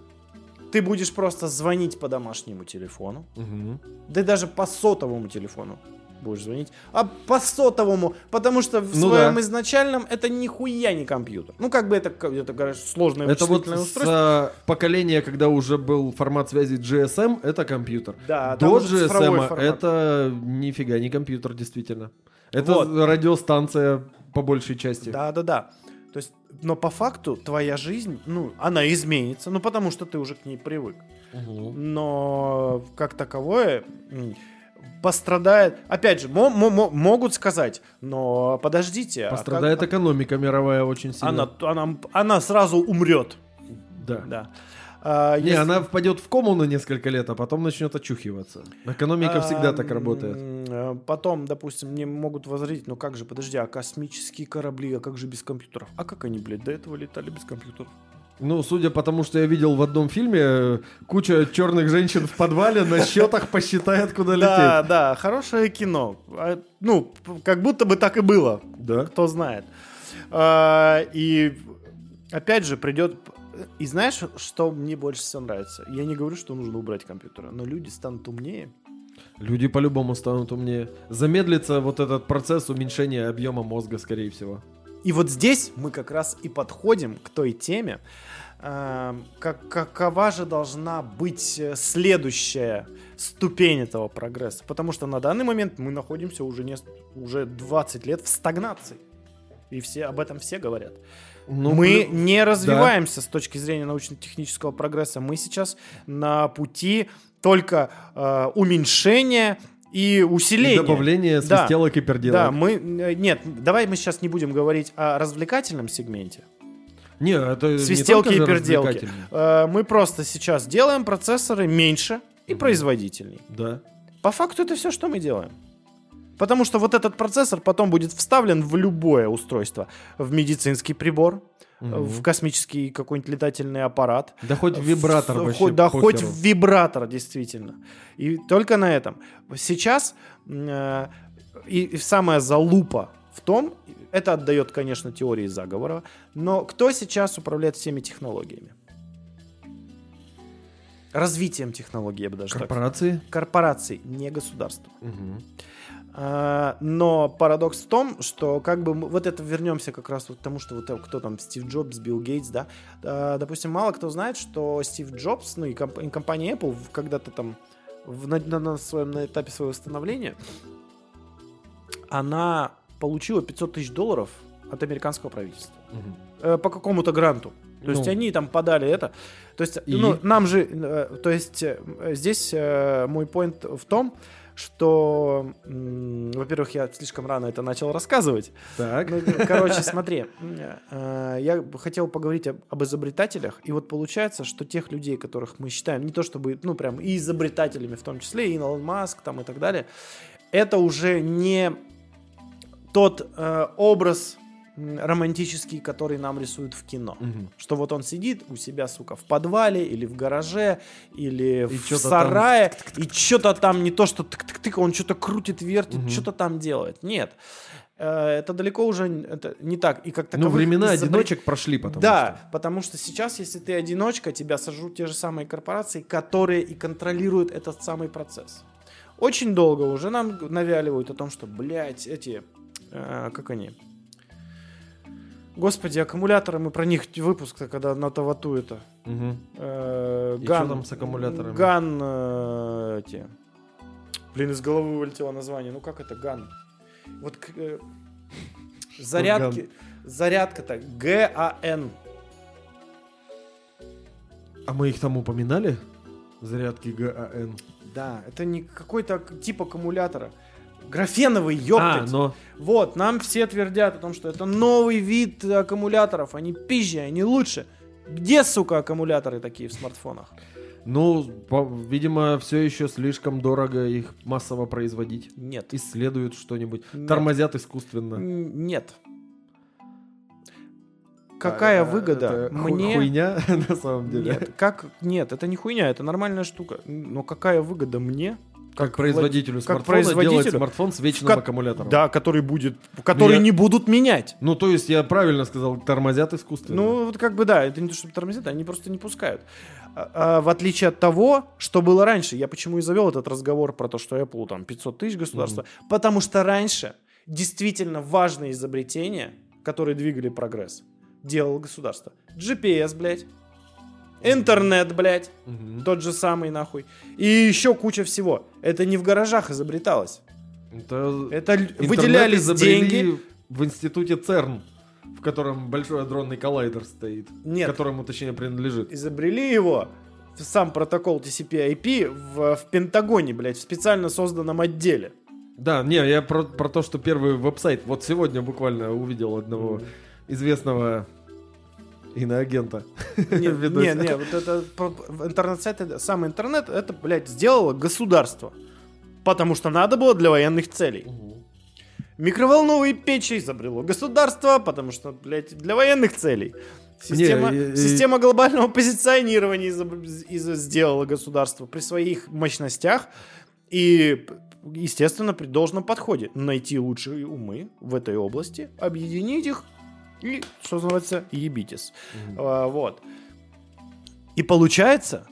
Ты будешь просто звонить по домашнему телефону. Мгм. Да и даже по сотовому телефону будешь звонить. А по сотовому, потому что в Ну своем да. изначальном это нихуя не компьютер. Ну, как бы это, это говоришь, сложное Это вот вычислительное с устройство. а, поколения, когда уже был формат связи GSM, это компьютер. Да, До GSM это нифига не компьютер, действительно. Это Вот. радиостанция по большей части. Да, да, да. То есть, но по факту твоя жизнь, ну, она изменится, ну, потому что ты уже к ней привык. Мгм. Но как таковое, пострадает. Опять же, мо- мо- мо- могут сказать, но подождите. а Пострадает как- экономика мировая очень сильно. она, она, она сразу умрет. Да. Да. А, Не, если- она впадет в кому на несколько лет, а потом начнет очухиваться. Экономика всегда так работает. э, Потом, допустим, мне могут возразить, ну как же, подожди, а космические корабли, а как же без компьютеров? А как они, блядь, до этого летали без компьютеров? Ну, судя по тому, что я видел в одном фильме, куча черных женщин в подвале на счетах посчитает, куда Да, лететь. да, хорошее кино. А, Ну, как будто бы так и было. Да. Кто знает. А, И опять же придет... И знаешь, что мне больше всего нравится? Я не говорю, что нужно убрать компьютеры, но люди станут умнее. Люди по-любому станут умнее. Замедлится вот этот процесс уменьшения объема мозга, скорее всего. И вот здесь мы как раз и подходим к той теме, э, как, какова же должна быть э, следующая ступень этого прогресса. Потому что на данный момент мы находимся уже, не, уже 20 лет в стагнации. И все об этом все говорят. Ну, мы плю- не развиваемся с точки зрения научно-технического прогресса. Мы сейчас на пути только э, уменьшения и и усиления. добавление Да. свистелок и перделок. Да, мы... э, Нет, давай мы сейчас не будем говорить о развлекательном сегменте. Не, это не Свистелки только и перделки. Э, Мы просто сейчас делаем процессоры меньше и Мгм. производительней. Да. По факту это все, что мы делаем. Потому что вот этот процессор потом будет вставлен в любое устройство. В медицинский прибор, В космический какой-нибудь летательный аппарат. Да хоть вибратор в- вообще. хоть- Да, хоть похеру. в вибратор, действительно. И только на этом. Сейчас э, и, и самая залупа в том, это отдает, конечно, теории заговора, но кто сейчас управляет всеми технологиями? Развитием технологий, я бы даже так Корпорации. Корпораций, не государства. Мгм. А, но парадокс в том, что как бы мы- вот это вернемся как раз вот к тому, что вот э, кто там Стив Джобс, Билл Гейтс, да, А, допустим, мало кто знает, что Стив Джобс, ну и, комп- и компания Apple когда-то там в- на, на- на своем на этапе своего становления, она получила 500 тысяч долларов от американского правительства. Э, по какому-то гранту. То есть Ну. они там подали это. То есть, И? ну, нам же, э, то есть э, здесь э, мой поинт в том, что, во-первых, я слишком рано это начал рассказывать. Так. Ну, короче, смотри, э, я хотел поговорить об, об изобретателях, и вот получается, что тех людей, которых мы считаем, не то чтобы, ну, прям и изобретателями в том числе, и Илон Маск там и так далее, это уже не тот э, образ романтический, который нам рисуют в кино. Мгм. Что вот он сидит у себя, сука, в подвале или в гараже, или И в сарае, и что-то там не то, что тык-тык-тык, он что-то крутит, вертит, Мгм. что-то там делает. Нет. Э, Это далеко уже это не так. И как Ну, таковых времена изобре- одиночек прошли, потому да, что. потому что сейчас, если ты одиночка, тебя сожрут те же самые корпорации, которые и контролируют этот самый процесс. Очень долго уже нам навяливают о том, что, блядь, эти, э, как они, Господи, аккумуляторы, мы про них выпуск, когда на Тавату это. Мгм. Э, Ган, чё там с аккумуляторами? Ган, э, эти. Блин, из головы вылетело название. Ну как это Ган? Вот э, зарядки, зарядка-то Г-А-Н. А мы их там упоминали? Зарядки ГАН. Да, это не какой-то к- тип аккумулятора. Графеновый, А, ёптать. но Вот, нам все твердят о том, что это новый вид аккумуляторов, они пизже, они лучше. Где, сука, аккумуляторы такие в смартфонах? Ну, по- видимо, все еще слишком дорого их массово производить. Нет. Исследуют что-нибудь. Нет. Тормозят искусственно. Нет. Какая А, выгода это мне? Хуйня, на самом деле. Нет, как нет, это не хуйня, это нормальная штука. Но какая выгода мне? Как производителю как смартфона делать производителю, смартфон с вечным ко- аккумулятором. Да, который будет, который я- не будут менять. Ну, то есть я правильно сказал, тормозят искусственно. Ну, вот как бы да, это не то, чтобы тормозят, они просто не пускают. А- а в отличие от того, что было раньше, я почему и завел этот разговор про то, что Apple там 500 тысяч государства, потому что раньше действительно важные изобретения, которые двигали прогресс, делало государство. GPS, блядь, интернет, блядь, Мгм. тот же самый нахуй, и еще куча всего. Это не в гаражах изобреталось. Это Это выделялись деньги. в институте ЦЕРН, в котором большой адронный коллайдер стоит, Нет. которому, точнее, принадлежит. изобрели его сам протокол TCP/IP в, в Пентагоне, блядь, в специально созданном отделе. Да, не, я про, про то, что первый веб-сайт. Вот сегодня буквально увидел одного известного иноагента. Не, в видосе. не, не, вот это интернет-сайт, это- сам интернет, это, блядь, сделало государство. Потому что надо было для военных целей. Мгм. Микроволновые печи изобрело государство, потому что, блядь, для военных целей. Система, Не, система глобального позиционирования изоб- из- сделала государство при своих мощностях и, естественно, при должном подходе. Найти лучшие умы в этой области, объединить их и, что называется, ебитесь. Мгм. А, Вот. И получается,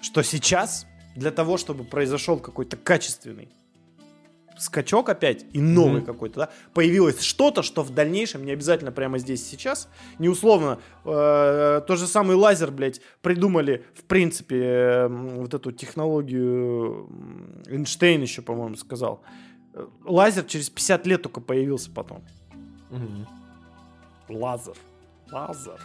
что сейчас для того, чтобы произошел какой-то качественный скачок опять и новый Мгм. какой-то, да, появилось что-то, что в дальнейшем, не обязательно прямо здесь сейчас, не условно, э, тот же самый лазер, блядь, придумали, в принципе, э, вот эту технологию, Эйнштейн еще, по-моему, сказал. Э, Лазер через 50 лет только появился потом. Мгм. Лазер. Лазер.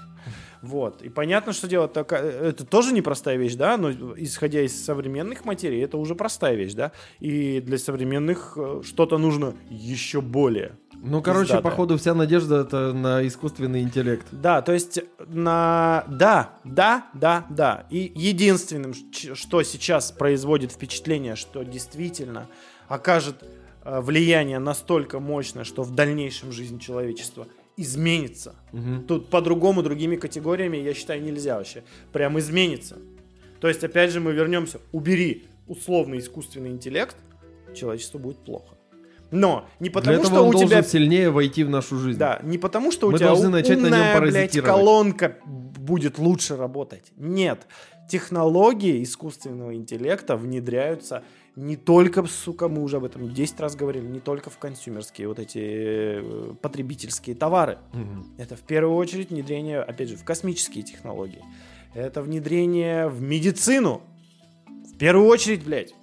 Вот. И понятно, что дело такая... Это тоже непростая вещь, да, но исходя из современных материй, это уже простая вещь, да. И для современных э, что-то нужно еще более. Ну, короче, Пиздатая. походу, вся надежда это на искусственный интеллект. Да, то есть на... Да, да, да, да. И единственным, что сейчас производит впечатление, что действительно окажет э, влияние настолько мощное, что в дальнейшем жизнь человечества изменится. Мгм. Тут по-другому, другими категориями, я считаю, нельзя вообще. Прям изменится. То есть, опять же, мы вернемся. Убери условный искусственный интеллект, человечеству будет плохо. Но не Для потому, этого что он у должен тебя... сильнее войти в нашу жизнь. Да, не потому, что у Мы тебя должны у- начать на нем умная, блядь, колонка будет лучше работать. Нет. Технологии искусственного интеллекта внедряются не только, сука, мы уже об этом 10 раз говорили, не только в консюмерские, вот эти э, потребительские товары. Мгм. Это в первую очередь внедрение, опять же, в космические технологии. Это внедрение в медицину. В первую очередь, блядь.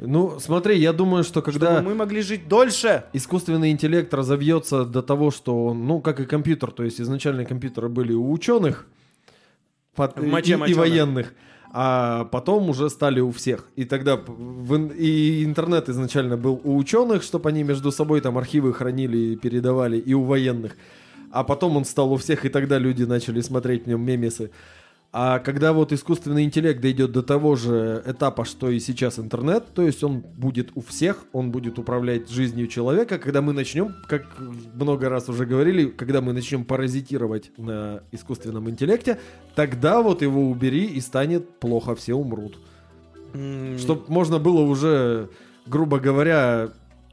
Ну, смотри, я думаю, что когда Чтобы мы могли жить дольше. искусственный интеллект разовьется до того, что он, ну, как и компьютер, то есть изначально компьютеры были у ученых под- моче и, и моченых. военных, а потом уже стали у всех. И тогда в и интернет изначально был у ученых, чтобы они между собой там архивы хранили и передавали, и у военных. А потом он стал у всех, и тогда люди начали смотреть в нем мемесы. А когда вот искусственный интеллект дойдет до того же этапа, что и сейчас интернет, то есть он будет у всех, он будет управлять жизнью человека, когда мы начнем, как много раз уже говорили, когда мы начнем паразитировать на искусственном интеллекте, тогда вот его убери и станет плохо, все умрут. М, Чтобы можно было уже, грубо говоря,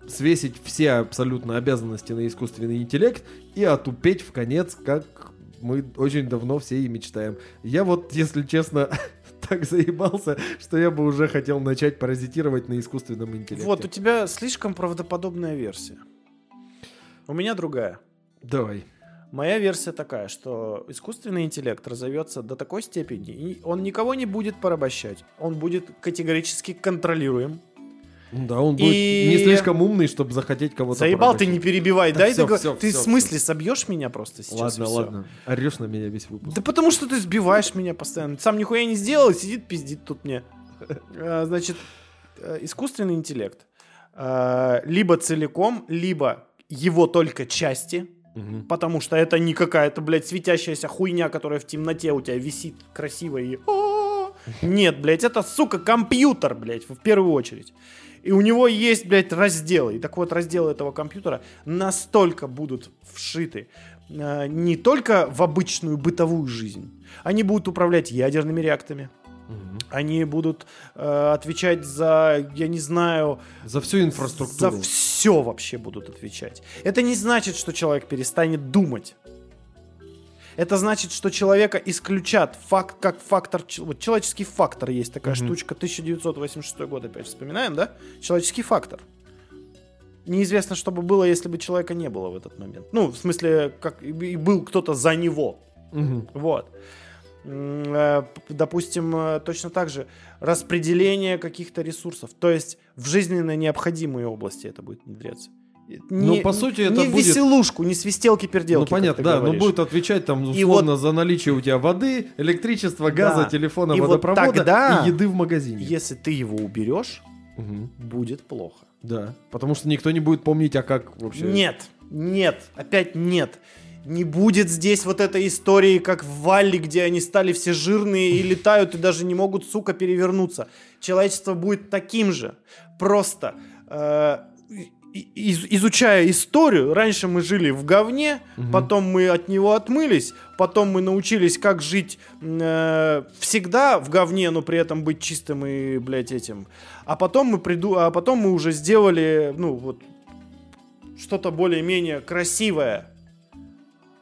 свесить все абсолютно обязанности на искусственный интеллект и отупеть в конец, как мы очень давно все и мечтаем. Я вот, если честно, так заебался, что я бы уже хотел начать паразитировать на искусственном интеллекте. Вот, у тебя слишком правдоподобная версия. У меня другая. Давай. Моя версия такая, что искусственный интеллект разовьется до такой степени, и он никого не будет порабощать. Он будет категорически контролируем. Ну Да, он будет И- не слишком умный, чтобы захотеть кого-то Заебал, ты не перебивай, Да дай всё, договор- всё, Ты всё, в смысле собьешь меня просто сейчас? Ладно, ладно. Орешь на меня весь выпуск. Да потому что ты сбиваешь меня постоянно. Сам нихуя не сделал, сидит пиздит тут мне. А, Значит, э, искусственный интеллект. э, Либо целиком, либо его только части, Мгм. потому что это не какая-то, блядь, светящаяся хуйня, которая в темноте у тебя висит красиво и... Нет, блядь, это, сука, компьютер, блядь, в первую очередь. И у него есть, блядь, разделы. И так вот, разделы этого компьютера настолько будут вшиты э, не только в обычную бытовую жизнь. Они будут управлять ядерными реакторами. Мгм. Они будут э, отвечать за, я не знаю, За всю инфраструктуру. за все вообще будут отвечать. Это не значит, что человек перестанет думать. Это значит, что человека исключат факт, как фактор, вот человеческий фактор есть такая Мгм. штучка, 1986 год опять вспоминаем, да? Человеческий фактор. Неизвестно, что бы было, если бы человека не было в этот момент. Ну, в смысле, как и был кто-то за него. Мгм. Вот. Э, Допустим, э, точно так же распределение каких-то ресурсов. То есть в жизненно необходимые области это будет внедряться. Ну, по сути, это не будет- веселушку, не свистелки-перделки. Ну как понятно, да, но говоришь. будет отвечать там И условно за наличие у тебя воды, электричества, газа, Да. телефона, И вот водопровода тогда- и еды в магазине. Если ты его уберешь, Мгм. будет плохо. Да, потому что никто не будет помнить, а как вообще... Нет, нет, опять нет. Не будет здесь вот этой истории, как в Валле, где они стали все жирные и летают, и даже не могут, сука, перевернуться. Человечество будет таким же. Просто э, из- изучая историю, раньше мы жили в говне, Мгм. потом мы от него отмылись, потом мы научились, как жить э, всегда в говне, но при этом быть чистым и, блядь, этим. А потом мы приду, а потом мы уже сделали, ну вот что-то более-менее красивое.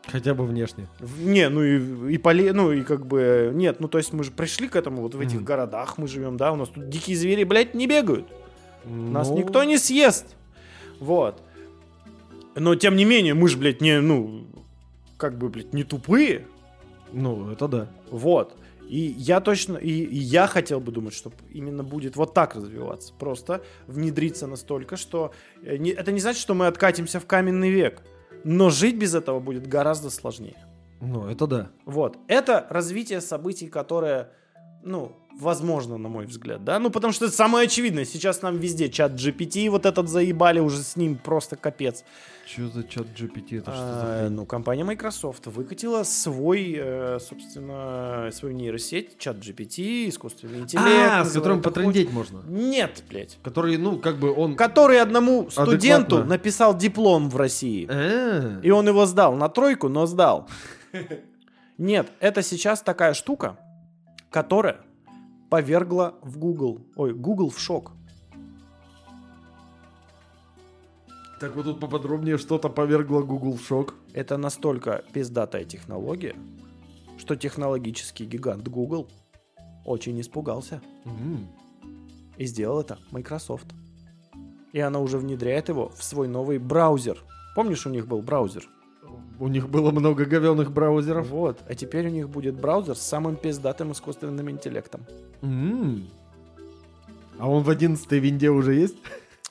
Хотя бы внешне. Не, ну и, и поле, ну и как бы нет, ну то есть мы же пришли к этому вот в этих Мгм. городах мы живем, да, у нас тут дикие звери, блядь, не бегают, нас Ну, никто не съест, вот. Но тем не менее мы же, блядь, не, ну как бы, блядь, не тупые, Ну, это да. вот. И я точно, и, и я хотел бы думать, что именно будет вот так развиваться. Просто внедриться настолько, что э, не- это не значит, что мы откатимся в каменный век. Но жить без этого будет гораздо сложнее. Ну, это да. Вот. Это развитие событий, которое, ну, возможно, на мой взгляд, да? Ну, потому что это самое очевидное. Сейчас нам везде чат GPT, вот этот заебали, уже с ним просто капец. Что за чат GPT? Это что А, за хрень? ну, компания Microsoft выкатила свой, э, собственно, свою нейросеть, чат GPT, искусственный интеллект. А, с которым потрындеть можно. Нет, блядь. Который, ну, как бы он... Который одному студенту Адекватно. написал диплом в России. Э, И он его сдал на тройку, но сдал. Нет, это сейчас такая штука, которая повергла в Google, ой, Google в шок. Так вот тут поподробнее что-то повергло Google в шок. Это настолько пиздатая технология, что технологический гигант Google очень испугался М. и сделал это Microsoft. И она уже внедряет его в свой новый браузер. Помнишь, у них был браузер? У них было много говенных браузеров. Вот. А теперь у них будет браузер с самым пиздатым искусственным интеллектом. М. А он в 11 винде уже есть?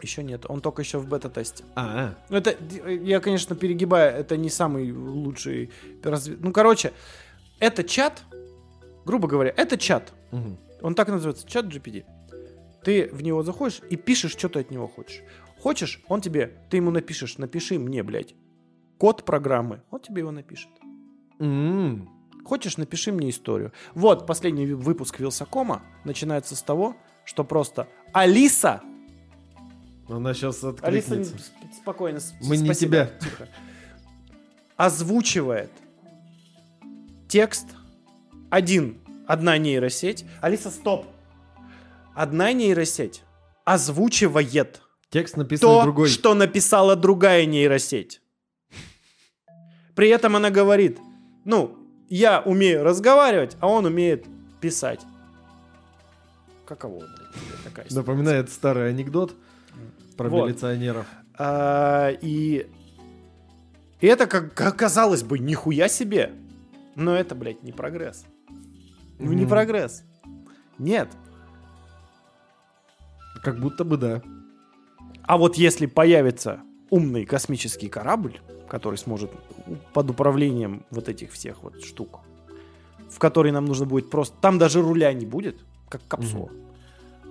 Еще нет, он только еще в бета-тесте. А, Ну, это, я, конечно, перегибаю, это не самый лучший разве- Ну, короче, это чат, грубо говоря, это чат. Мгм. Он так называется, чат GPT. Ты в него заходишь и пишешь, что ты от него хочешь. Хочешь, он тебе, ты ему напишешь, напиши мне, блядь, код программы, он тебе его напишет. М. Хочешь, напиши мне историю. Вот, последний выпуск Вилсакома начинается с того, что просто Алиса Она сейчас Алиса, откликнется. сп- спокойно. Мы не спасибо, тебя. тихо. Озвучивает текст один, одна нейросеть. Алиса, стоп. Одна нейросеть озвучивает Текст написан то, другой. что написала другая нейросеть. При этом она говорит, ну, я умею разговаривать, а он умеет писать. Каково, блядь, такая ситуация? Напоминает старый анекдот про Вот. милиционеров. А, и, и это, как, как казалось бы, нихуя себе. Но это, блядь, не прогресс. Ну, не прогресс. Нет. Как будто бы да. А вот если появится умный космический корабль, который сможет под управлением вот этих всех вот штук, в который нам нужно будет просто... Там даже руля не будет, как капсула.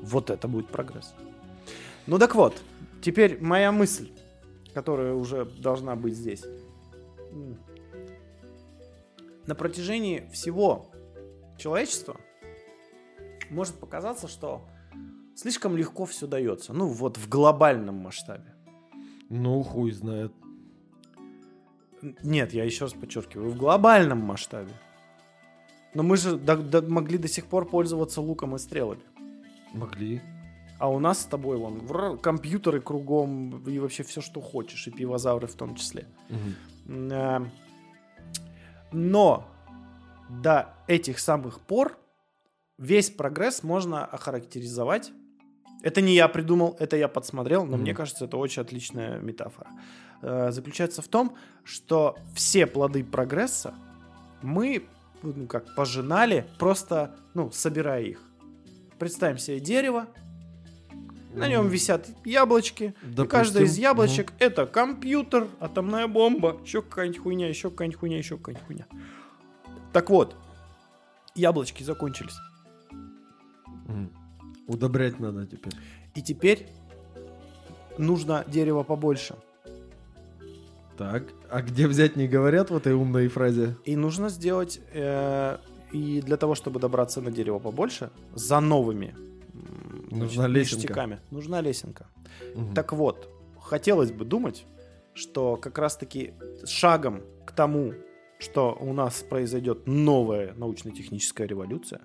Вот это будет прогресс. Ну так вот, теперь моя мысль, которая уже должна быть здесь. На протяжении всего человечества может показаться, что слишком легко все дается. Ну вот в глобальном масштабе. Ну, хуй знает. Нет, я еще раз подчеркиваю, в глобальном масштабе. Но мы же до- до- могли до сих пор пользоваться луком и стрелами. Могли. А у нас с тобой вон вр- компьютеры кругом и вообще все, что хочешь, и пивозавры в том числе. А, Но до этих самых пор весь прогресс можно охарактеризовать. Это не я придумал, это я подсмотрел, но Мгм. мне кажется, это очень отличная метафора. Э, Заключается в том, что все плоды прогресса мы, ну, как пожинали, просто, ну, собирая их. Представим себе дерево, На нем висят яблочки. И Допустим. каждое из яблочек это компьютер, атомная бомба, еще какая-нибудь хуйня, еще какая-нибудь хуйня, еще какая-нибудь хуйня. Так вот, яблочки закончились. Мгм. Удобрять надо теперь. И теперь нужно дерево побольше. Так, а где взять не говорят в этой умной фразе? И нужно сделать, э, и для того, чтобы добраться на дерево побольше, за новыми Нужна значит, лесенка. ништяками. Нужна лесенка. Мгм. Так вот, хотелось бы думать, что как раз-таки шагом к тому, что у нас произойдет новая научно-техническая революция,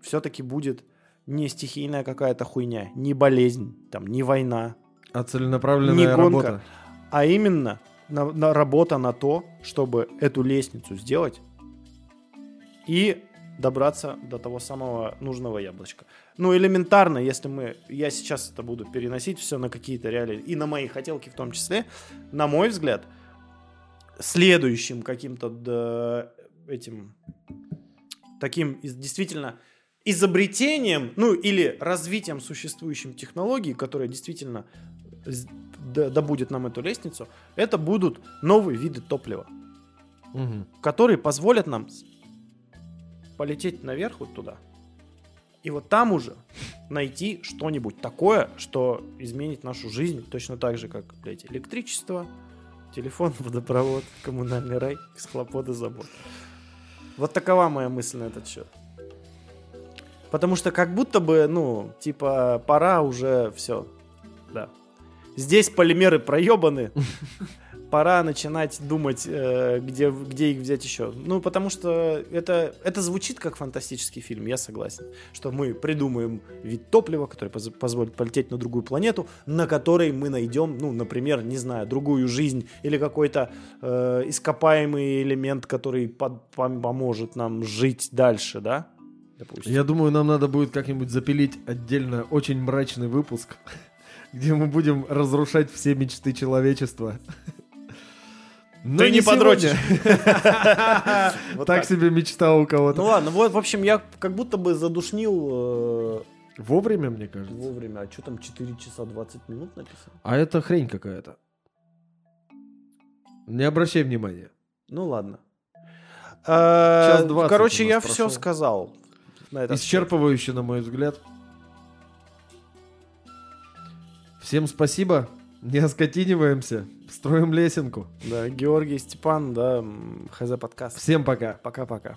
все-таки будет не стихийная какая-то хуйня, не болезнь, там, не война, А целенаправленная не гонка. работа. а именно на, на работа на то, чтобы эту лестницу сделать и добраться до того самого нужного яблочка. Ну, элементарно, если мы... Я сейчас это буду переносить все на какие-то реалии, и на мои хотелки в том числе, на мой взгляд, следующим каким-то этим таким действительно изобретением, ну или развитием существующим технологий, которые действительно добудет нам эту лестницу, это будут новые виды топлива, Мгм. которые позволят нам полететь наверх вот туда. И вот там уже найти что-нибудь такое, что изменит нашу жизнь точно так же, как, блядь, электричество, телефон, водопровод, коммунальный рай, схлопоты, забот. Вот такова моя мысль на этот счет. Потому что как будто бы, ну, типа, пора уже все. Да. Здесь полимеры проебаны. Пора начинать думать, э, где, где их взять еще. Ну, потому что это, это звучит как фантастический фильм, я согласен. Что мы придумаем вид топлива, который поз- позволит полететь на другую планету, на которой мы найдем, ну, например, не знаю, другую жизнь или какой-то э, ископаемый элемент, который под- пом- поможет нам жить дальше, да? Допустим. Я думаю, нам надо будет как-нибудь запилить отдельно очень мрачный выпуск, где мы будем разрушать все мечты человечества. Но Ты не сегодня. подрочишь. Вот Так так. себе мечта у кого-то. Ну ладно, вот, в общем, я как будто бы задушнил э, Вовремя, мне кажется. вовремя. А что там 4 часа 20 минут написано? А это хрень какая-то. Не обращай внимания. Ну ладно. Час 20 Короче, я нас все прошел. сказал. На счет. Исчерпывающе, на мой взгляд. Всем спасибо. Не оскотиниваемся. Строим лесенку. Да, Георгий Степан, да, ХЗ подкаст. Всем пока. Пока-пока.